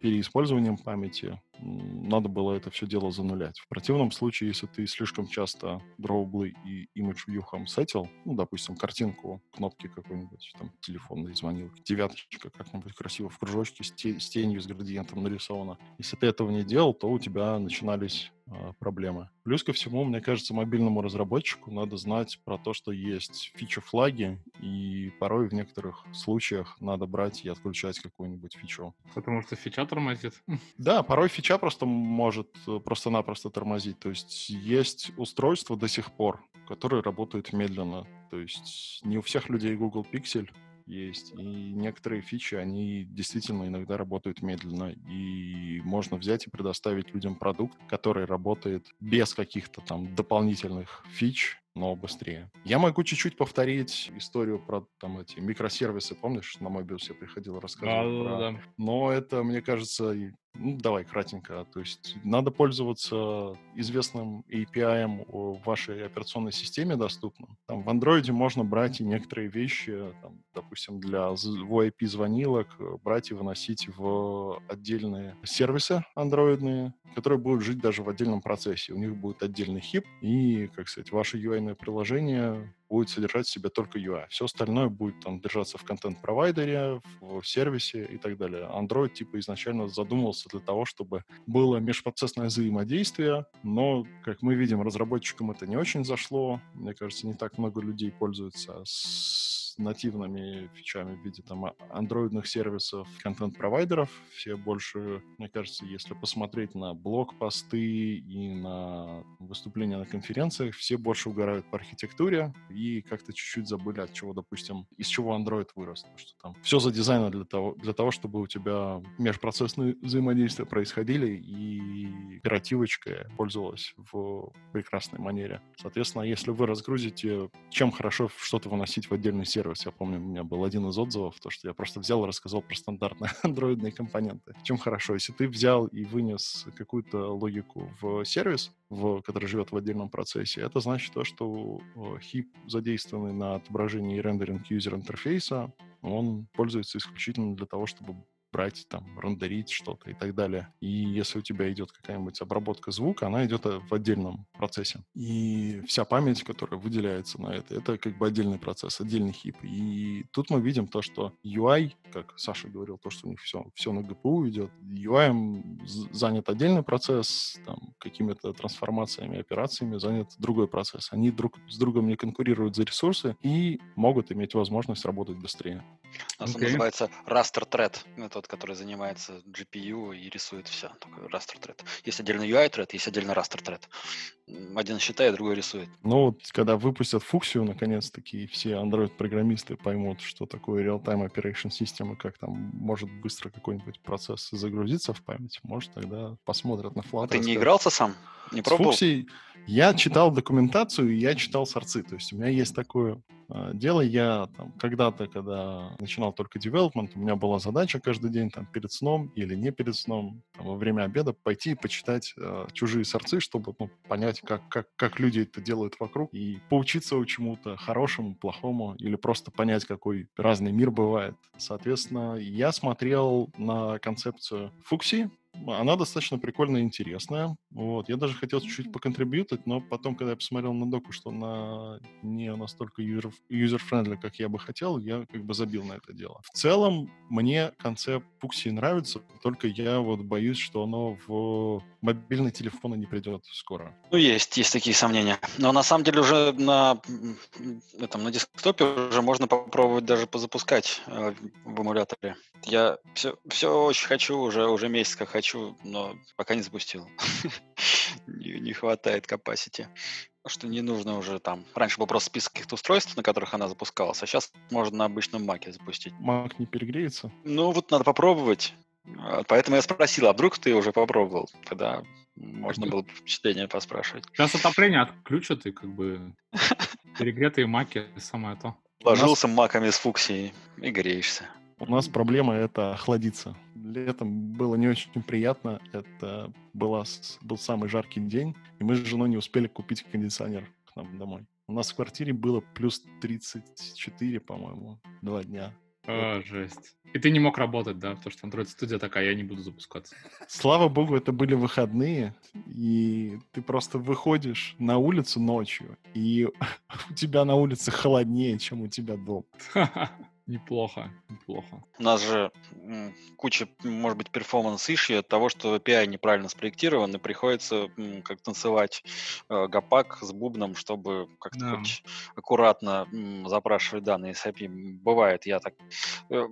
переиспользованием памяти, надо было это все дело занулять. В противном случае, если ты слишком часто дроуглы и image home сетил, ну, допустим, картинку, кнопки какой-нибудь, там, телефонной звонилки, девяточка как-нибудь красиво в кружочке с, те, с тенью, с градиентом нарисована. Если ты этого не делал, то у тебя начинались а, проблемы. Плюс ко всему, мне кажется, мобильному разработчику надо знать про то, что есть фича-флаги, и порой в некоторых случаях надо брать и отключать какую-нибудь фичу. Потому что фича тормозит. Да, порой фича просто может э, просто-напросто тормозить. То есть есть устройства до сих пор, которые работают медленно. То есть не у всех людей Google Pixel, есть. И некоторые фичи, они действительно иногда работают медленно. И можно взять и предоставить людям продукт, который работает без каких-то там дополнительных фич, но быстрее. Я могу чуть-чуть повторить историю про там эти микросервисы. Помнишь, на Mobius я приходил рассказывать? Да, про... да. Но это, мне кажется, ну, давай кратенько. То есть надо пользоваться известным API в вашей операционной системе доступным. Там в Android можно брать и некоторые вещи, там, допустим, для VoIP звонилок, э, брать и выносить в отдельные сервисы андроидные, которые будут жить даже в отдельном процессе. У них будет отдельный хип, и, как сказать, ваше UI приложение будет содержать в себе только UI. Все остальное будет там держаться в контент-провайдере, в сервисе и так далее. Android типа изначально задумывался для того, чтобы было межпроцессное взаимодействие, но, как мы видим, разработчикам это не очень зашло. Мне кажется, не так много людей пользуются с нативными фичами в виде там андроидных сервисов, контент-провайдеров. Все больше, мне кажется, если посмотреть на блог-посты и на выступления на конференциях, все больше угорают по архитектуре и как-то чуть-чуть забыли, от чего, допустим, из чего Android вырос. Потому что там все задизайно для того, для того, чтобы у тебя межпроцессные взаимодействия происходили и оперативочка пользовалась в прекрасной манере. Соответственно, если вы разгрузите, чем хорошо что-то выносить в отдельный сервис, тестировать. Я помню, у меня был один из отзывов, то, что я просто взял и рассказал про стандартные андроидные компоненты. Чем хорошо? Если ты взял и вынес какую-то логику в сервис, в, который живет в отдельном процессе, это значит то, что хип, задействованный на отображении и рендеринг юзер-интерфейса, он пользуется исключительно для того, чтобы брать, там, рендерить что-то и так далее. И если у тебя идет какая-нибудь обработка звука, она идет э, в отдельном процессе. И вся память, которая выделяется на это, это как бы отдельный процесс, отдельный хип. И тут мы видим то, что UI, как Саша говорил, то, что у них все, все на GPU идет, UI занят отдельный процесс, там, какими-то трансформациями, операциями занят другой процесс. Они друг с другом не конкурируют за ресурсы и могут иметь возможность работать быстрее. Okay. называется raster thread. Это тот, который занимается GPU и рисует все. Такой raster thread. Есть отдельно UI thread, есть отдельно raster thread. Один считает, другой рисует. Ну вот, когда выпустят фуксию, наконец-таки, все Android-программисты поймут, что такое real-time operation system и как там может быстро какой-нибудь процесс загрузиться в память, может, тогда посмотрят на Flutter. А ты не игрался сам? Не пробовал? С фуксией я читал документацию, и я читал сорцы. То есть у меня есть такое э, дело. Я там, когда-то, когда начинал только development, у меня была задача каждый день там, перед сном или не перед сном, там, во время обеда пойти почитать э, чужие сорцы, чтобы ну, понять, как, как, как люди это делают вокруг, и поучиться у чему-то хорошему, плохому, или просто понять, какой разный мир бывает. Соответственно, я смотрел на концепцию Фукси, она достаточно прикольная и интересная. Вот. Я даже хотел чуть-чуть поконтрибьютить, но потом, когда я посмотрел на доку, что она не настолько user-friendly, как я бы хотел, я как бы забил на это дело. В целом, мне концепт Пукси нравится, только я вот боюсь, что оно в мобильный телефон не придет скоро. Ну, есть, есть такие сомнения. Но на самом деле уже на, этом, на десктопе уже можно попробовать даже позапускать э, в эмуляторе. Я все, все очень хочу, уже, уже месяц как хочу, но пока не запустил. не, не хватает capacity. Что не нужно уже там. Раньше был просто список каких-то устройств, на которых она запускалась, а сейчас можно на обычном маке запустить. Мак не перегреется? Ну, вот надо попробовать. А, поэтому я спросил, а вдруг ты уже попробовал? Тогда можно было впечатление поспрашивать. Сейчас отопление отключат, и как бы перегретые маки самое то. Ложился нас... маками с фуксией и греешься. У нас проблема — это охладиться. Летом было не очень приятно. Это была, был самый жаркий день, и мы с женой не успели купить кондиционер к нам домой. У нас в квартире было плюс 34, по-моему, два дня. О, жесть. И ты не мог работать, да? Потому что Android Studio такая, я не буду запускаться. Слава богу, это были выходные, и ты просто выходишь на улицу ночью, и у тебя на улице холоднее, чем у тебя дома. Неплохо, неплохо. У нас же куча, может быть, перформанс иши от того, что API неправильно спроектирован, и приходится как танцевать э, гапак с бубном, чтобы как-то да. хоть аккуратно запрашивать данные с API. Бывает, я так э,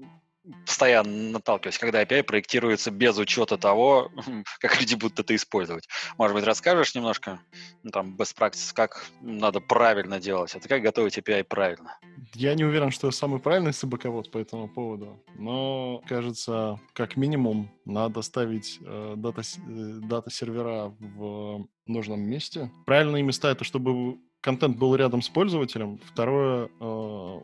постоянно наталкиваюсь, когда API проектируется без учета того, как люди будут это использовать. Может быть, расскажешь немножко, ну, там, best practice, как надо правильно делать, это как готовить API правильно? Я не уверен, что я самый правильный собаковод по этому поводу, но, кажется, как минимум надо ставить э, дата, э, дата-сервера в нужном месте. Правильные места — это чтобы контент был рядом с пользователем. Второе э,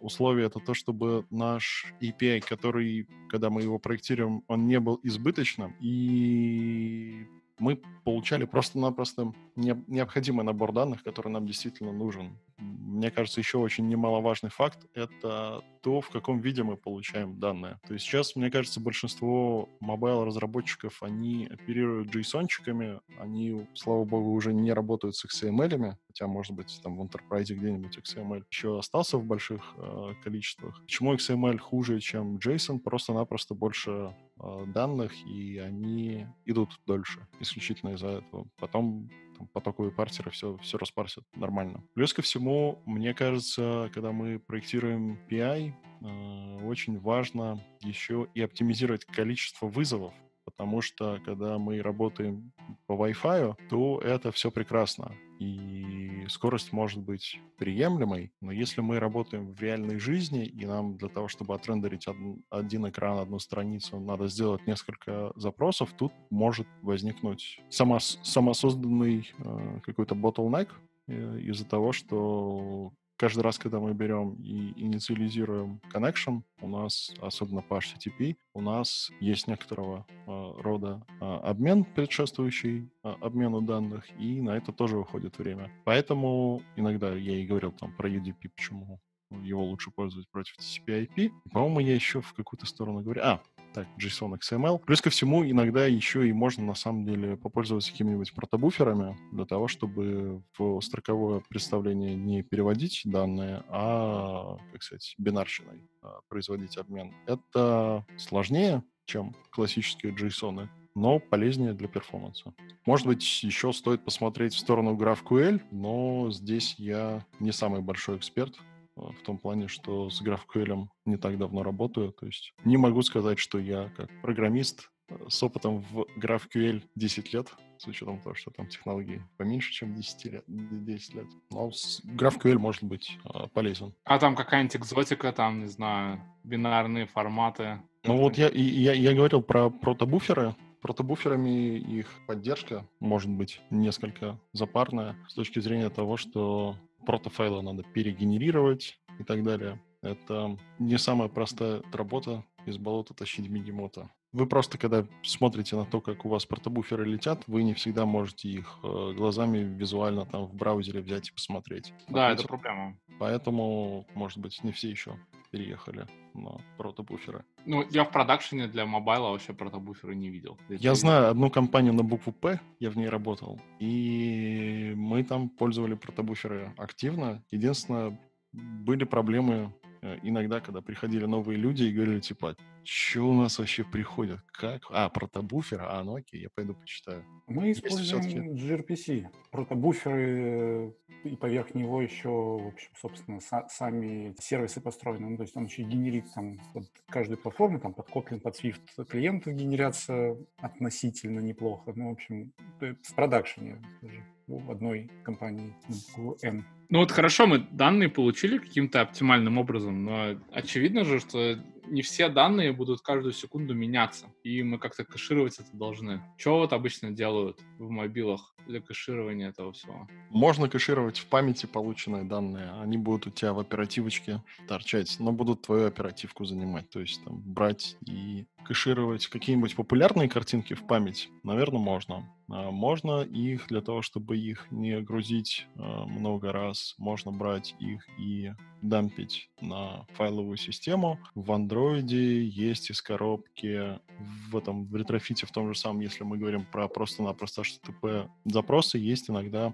условие это то, чтобы наш API, который, когда мы его проектируем, он не был избыточным. И мы получали просто-напросто необходимый набор данных, который нам действительно нужен. Мне кажется, еще очень немаловажный факт — это то, в каком виде мы получаем данные. То есть сейчас, мне кажется, большинство мобайл-разработчиков, они оперируют JSON-чиками, они, слава богу, уже не работают с XML, хотя, может быть, там в Enterprise где-нибудь XML еще остался в больших э, количествах. Почему XML хуже, чем JSON? Просто-напросто больше э, данных, и они идут дольше, исключительно из-за этого. Потом там, потоковые парсеры все, все распарсят нормально. Плюс ко всему, мне кажется, когда мы проектируем PI, э, очень важно еще и оптимизировать количество вызовов потому что когда мы работаем по Wi-Fi, то это все прекрасно. И скорость может быть приемлемой, но если мы работаем в реальной жизни, и нам для того, чтобы отрендерить один, один экран, одну страницу, надо сделать несколько запросов, тут может возникнуть само, самосозданный э, какой-то bottleneck э, из-за того, что каждый раз, когда мы берем и инициализируем connection, у нас, особенно по HTTP, у нас есть некоторого э, рода э, обмен, предшествующий э, обмену данных, и на это тоже уходит время. Поэтому иногда я и говорил там про UDP, почему его лучше пользовать против TCP/IP. По-моему, я еще в какую-то сторону говорю. А, так, JSON XML. Плюс ко всему, иногда еще и можно, на самом деле, попользоваться какими-нибудь протобуферами для того, чтобы в строковое представление не переводить данные, а, как сказать, бинарщиной а, производить обмен. Это сложнее, чем классические JSON, но полезнее для перформанса. Может быть, еще стоит посмотреть в сторону GraphQL, но здесь я не самый большой эксперт, в том плане, что с GraphQL не так давно работаю. То есть не могу сказать, что я как программист э, с опытом в GraphQL 10 лет, с учетом того, что там технологии поменьше, чем 10 лет. 10 лет. Но GraphQL может быть э, полезен. А там какая-нибудь экзотика, там, не знаю, бинарные форматы? Ну вот я, я, я говорил про протобуферы. Протобуферами их поддержка может быть несколько запарная с точки зрения того, что протофайлы надо перегенерировать и так далее. Это не самая простая работа из болота тащить бегемота. Вы просто, когда смотрите на то, как у вас протобуферы летят, вы не всегда можете их э, глазами визуально там в браузере взять и посмотреть. Да, это проблема. Поэтому, может быть, не все еще переехали на протобуферы. Ну, я в продакшене для mobile а вообще протобуферы не видел. Я знаю одну компанию на букву П, я в ней работал, и мы там пользовали протобуферы активно. Единственное, были проблемы иногда, когда приходили новые люди и говорили, типа, что у нас вообще приходит? Как? А, протобуфер? А, ну окей, я пойду почитаю. Мы используем gRPC. Протобуферы э, и поверх него еще, в общем, собственно, сами сервисы построены. Ну, то есть он еще генерит там под каждую платформу, там под Kotlin, под Swift клиентов генерятся относительно неплохо. Ну, в общем, в продакшене даже в одной компании N. Ну вот хорошо, мы данные получили каким-то оптимальным образом, но очевидно же, что не все данные будут каждую секунду меняться, и мы как-то кэшировать это должны. Что вот обычно делают в мобилах для кэширования этого всего? Можно кэшировать в памяти полученные данные. Они будут у тебя в оперативочке торчать, но будут твою оперативку занимать. То есть там брать и кэшировать какие-нибудь популярные картинки в память, наверное, можно. А, можно их для того, чтобы их не грузить а, много раз, можно брать их и дампить на файловую систему. В Android есть из коробки в этом в Retrofit е, в том же самом, если мы говорим про просто-напросто HTTP запросы, есть иногда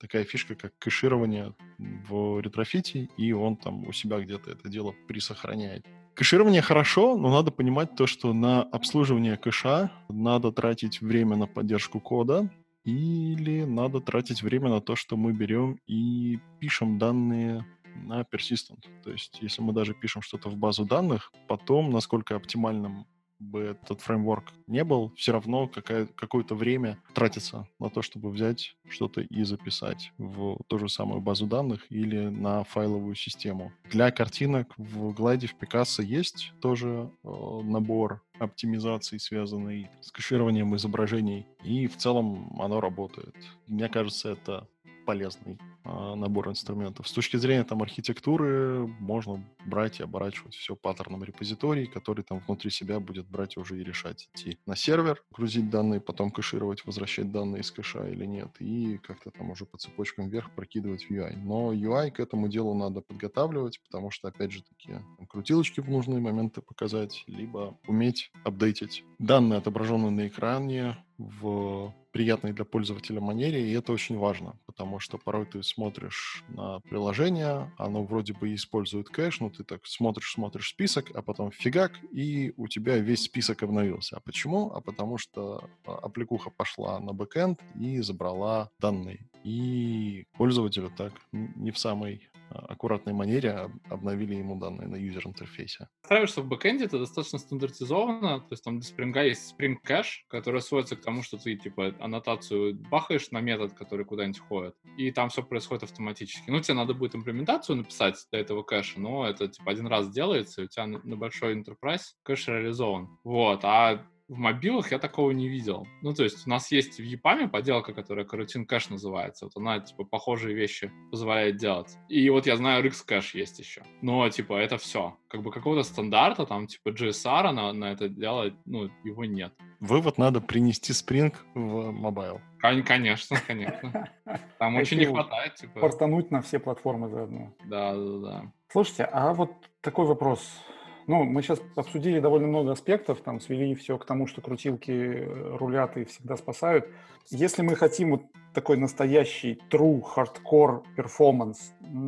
такая фишка, как кэширование в Retrofit е, и он там у себя где-то это дело присохраняет. Кэширование хорошо, но надо понимать то, что на обслуживание кэша надо тратить время на поддержку кода, или надо тратить время на то, что мы берем и пишем данные на persistent. То есть, если мы даже пишем что-то в базу данных, потом, насколько оптимальным бы этот фреймворк не был, все равно какое-то время тратится на то, чтобы взять что-то и записать в ту же самую базу данных или на файловую систему. Для картинок в Glide, в Picasso есть тоже э, набор оптимизации, связанный с кэшированием изображений, и в целом оно работает. Мне кажется, это полезный а, набор инструментов. С точки зрения там архитектуры можно брать и оборачивать все паттерном репозиторий, который там внутри себя будет брать уже и решать, идти на сервер, грузить данные, потом кэшировать, возвращать данные из кэша или нет, и как-то там уже по цепочкам вверх прокидывать в UI. Но UI к этому делу надо подготавливать, потому что, опять же таки, крутилочки в нужные моменты показать, либо уметь апдейтить данные, отображенные на экране, в приятной для пользователя манере, и это очень важно, потому что порой ты смотришь на приложение, оно вроде бы использует кэш, но ты так смотришь, смотришь список, а потом фигак, и у тебя весь список обновился. А почему? А потому что а, аппликуха пошла на бэкэнд и забрала данные. И пользователю так не в самой аккуратной манере обновили ему данные на юзер-интерфейсе. Что в бэкэнде это достаточно стандартизовано, то есть там для Spring есть Spring Cache, который сводится к тому, что ты типа аннотацию бахаешь на метод, который куда-нибудь ходит, и там все происходит автоматически. Ну, тебе надо будет имплементацию написать для этого кэша, но это типа один раз делается, и у тебя на большой enterprise кэш реализован. Вот, а в мобилах я такого не видел. Ну, то есть у нас есть в EPAM поделка, которая Coroutine Cache называется. Вот она, типа, похожие вещи позволяет делать. И вот я знаю, RX Cache есть еще. Но, типа, это все. Как бы какого-то стандарта, там, типа, GSR на, на это дело, ну, его нет. Вывод надо принести Spring в мобайл. Конечно, конечно. Там очень не хватает. Типа... Портануть на все платформы заодно. Да, да, да. Слушайте, а вот такой вопрос ну, мы сейчас обсудили довольно много аспектов, там свели все к тому, что крутилки э, рулят и всегда спасают. Если мы хотим вот такой настоящий true hardcore performance,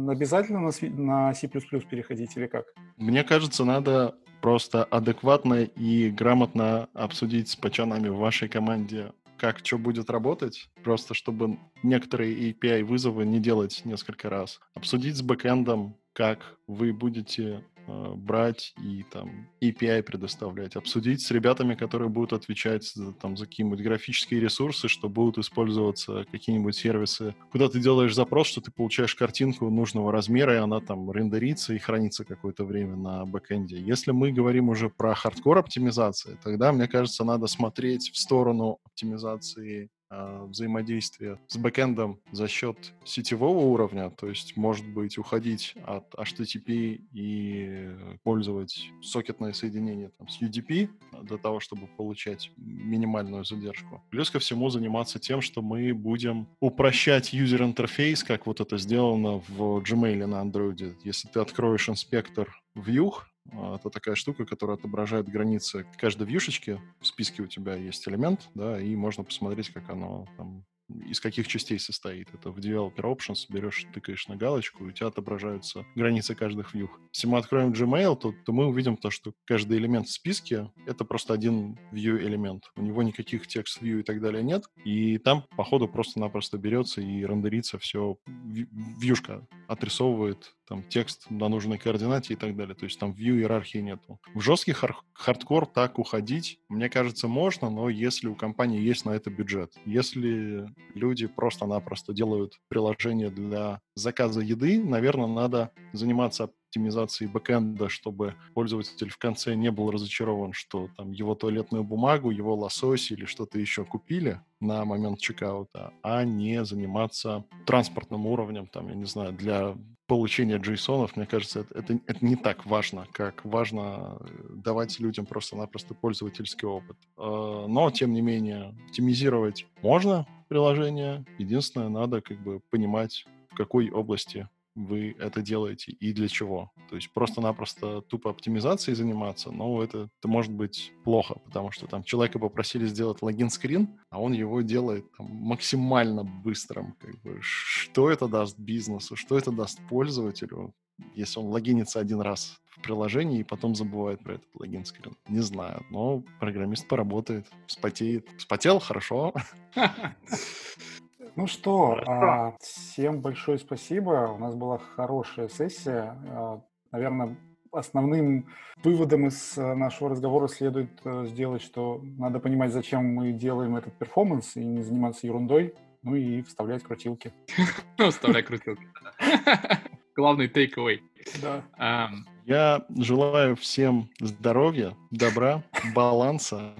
обязательно на, на C++ переходить или как? Мне кажется, надо просто адекватно и грамотно обсудить с пачанами в вашей команде, как что будет работать, просто чтобы некоторые API-вызовы не делать несколько раз. Обсудить с бэкэндом, как вы будете брать и там API предоставлять, обсудить с ребятами, которые будут отвечать за, там, за какие-нибудь графические ресурсы, что будут использоваться какие-нибудь сервисы, куда ты делаешь запрос, что ты получаешь картинку нужного размера, и она там рендерится и хранится какое-то время на бэкэнде. Если мы говорим уже про хардкор оптимизации, тогда, мне кажется, надо смотреть в сторону оптимизации взаимодействие с бэкэндом за счет сетевого уровня, то есть, может быть, уходить от HTTP и пользовать сокетное соединение там, с UDP для того, чтобы получать минимальную задержку. Плюс ко всему заниматься тем, что мы будем упрощать юзер-интерфейс, как вот это сделано в Gmail на Android. Если ты откроешь инспектор а, это такая штука, которая отображает границы каждой вьюшечки. В списке у тебя есть элемент, да, и можно посмотреть, как оно там из каких частей состоит. Это в Developer Options берешь, тыкаешь на галочку, и у тебя отображаются границы каждых вьюх. Если мы откроем Gmail, то, то мы увидим то, что каждый элемент в списке — это просто один view элемент. У него никаких text view и так далее нет, и там, по ходу, просто-напросто берется и рендерится все, вьюшка отрисовывает там текст на нужной координате и так далее. То есть там view иерархии нету. В жесткий хар- хардкор так уходить, мне кажется, можно, но если у компании есть на это бюджет. Если люди просто-напросто делают приложение для заказа еды, наверное, надо заниматься оптимизацией бэкэнда, чтобы пользователь в конце не был разочарован, что там его туалетную бумагу, его лосось или что-то еще купили на момент чекаута, а не заниматься транспортным уровнем, там, я не знаю, для получения джейсонов, мне кажется, это, это, это не так важно, как важно э, давать людям просто-напросто пользовательский опыт. Э, но, тем не менее, оптимизировать можно приложение. Единственное, надо как бы понимать, в какой области вы это делаете и для чего. То есть просто-напросто тупо оптимизацией заниматься, но это, это может быть плохо, потому что там человека попросили сделать логин-скрин, а он его делает там, максимально быстрым. Как бы, что это даст бизнесу, что это даст пользователю, если он логинится один раз в приложении и потом забывает про этот логин-скрин. Не знаю, но программист поработает, вспотеет. Вспотел? Хорошо. Ну что, а, всем большое спасибо. У нас была хорошая сессия. А, наверное, основным выводом из э, нашего разговора следует э, сделать, что надо понимать, зачем мы делаем этот перформанс и не заниматься ерундой, ну и вставлять крутилки. Ну, вставлять крутилки. Главный takeaway. Да. Я желаю всем здоровья, добра, баланса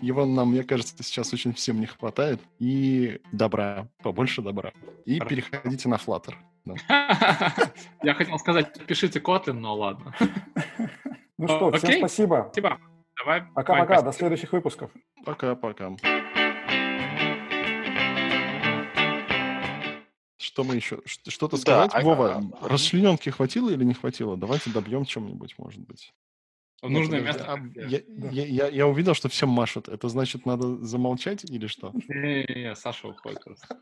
его нам, мне кажется, сейчас очень всем не хватает. И добра, побольше добра. И Хорошо. переходите на Flutter. Я хотел сказать, пишите Kotlin, но ладно. Ну что, всем спасибо. Спасибо. Давай. Пока-пока, до следующих выпусков. Пока-пока. Что мы еще? Что-то сказать? А, Вова, а, расчлененки хватило или не хватило? Давайте добьем чем-нибудь, может быть. В нужное место. А, я, я, я, я увидел, что всем машут. Это значит, надо замолчать или что? Не-не-не, Саша уходит просто.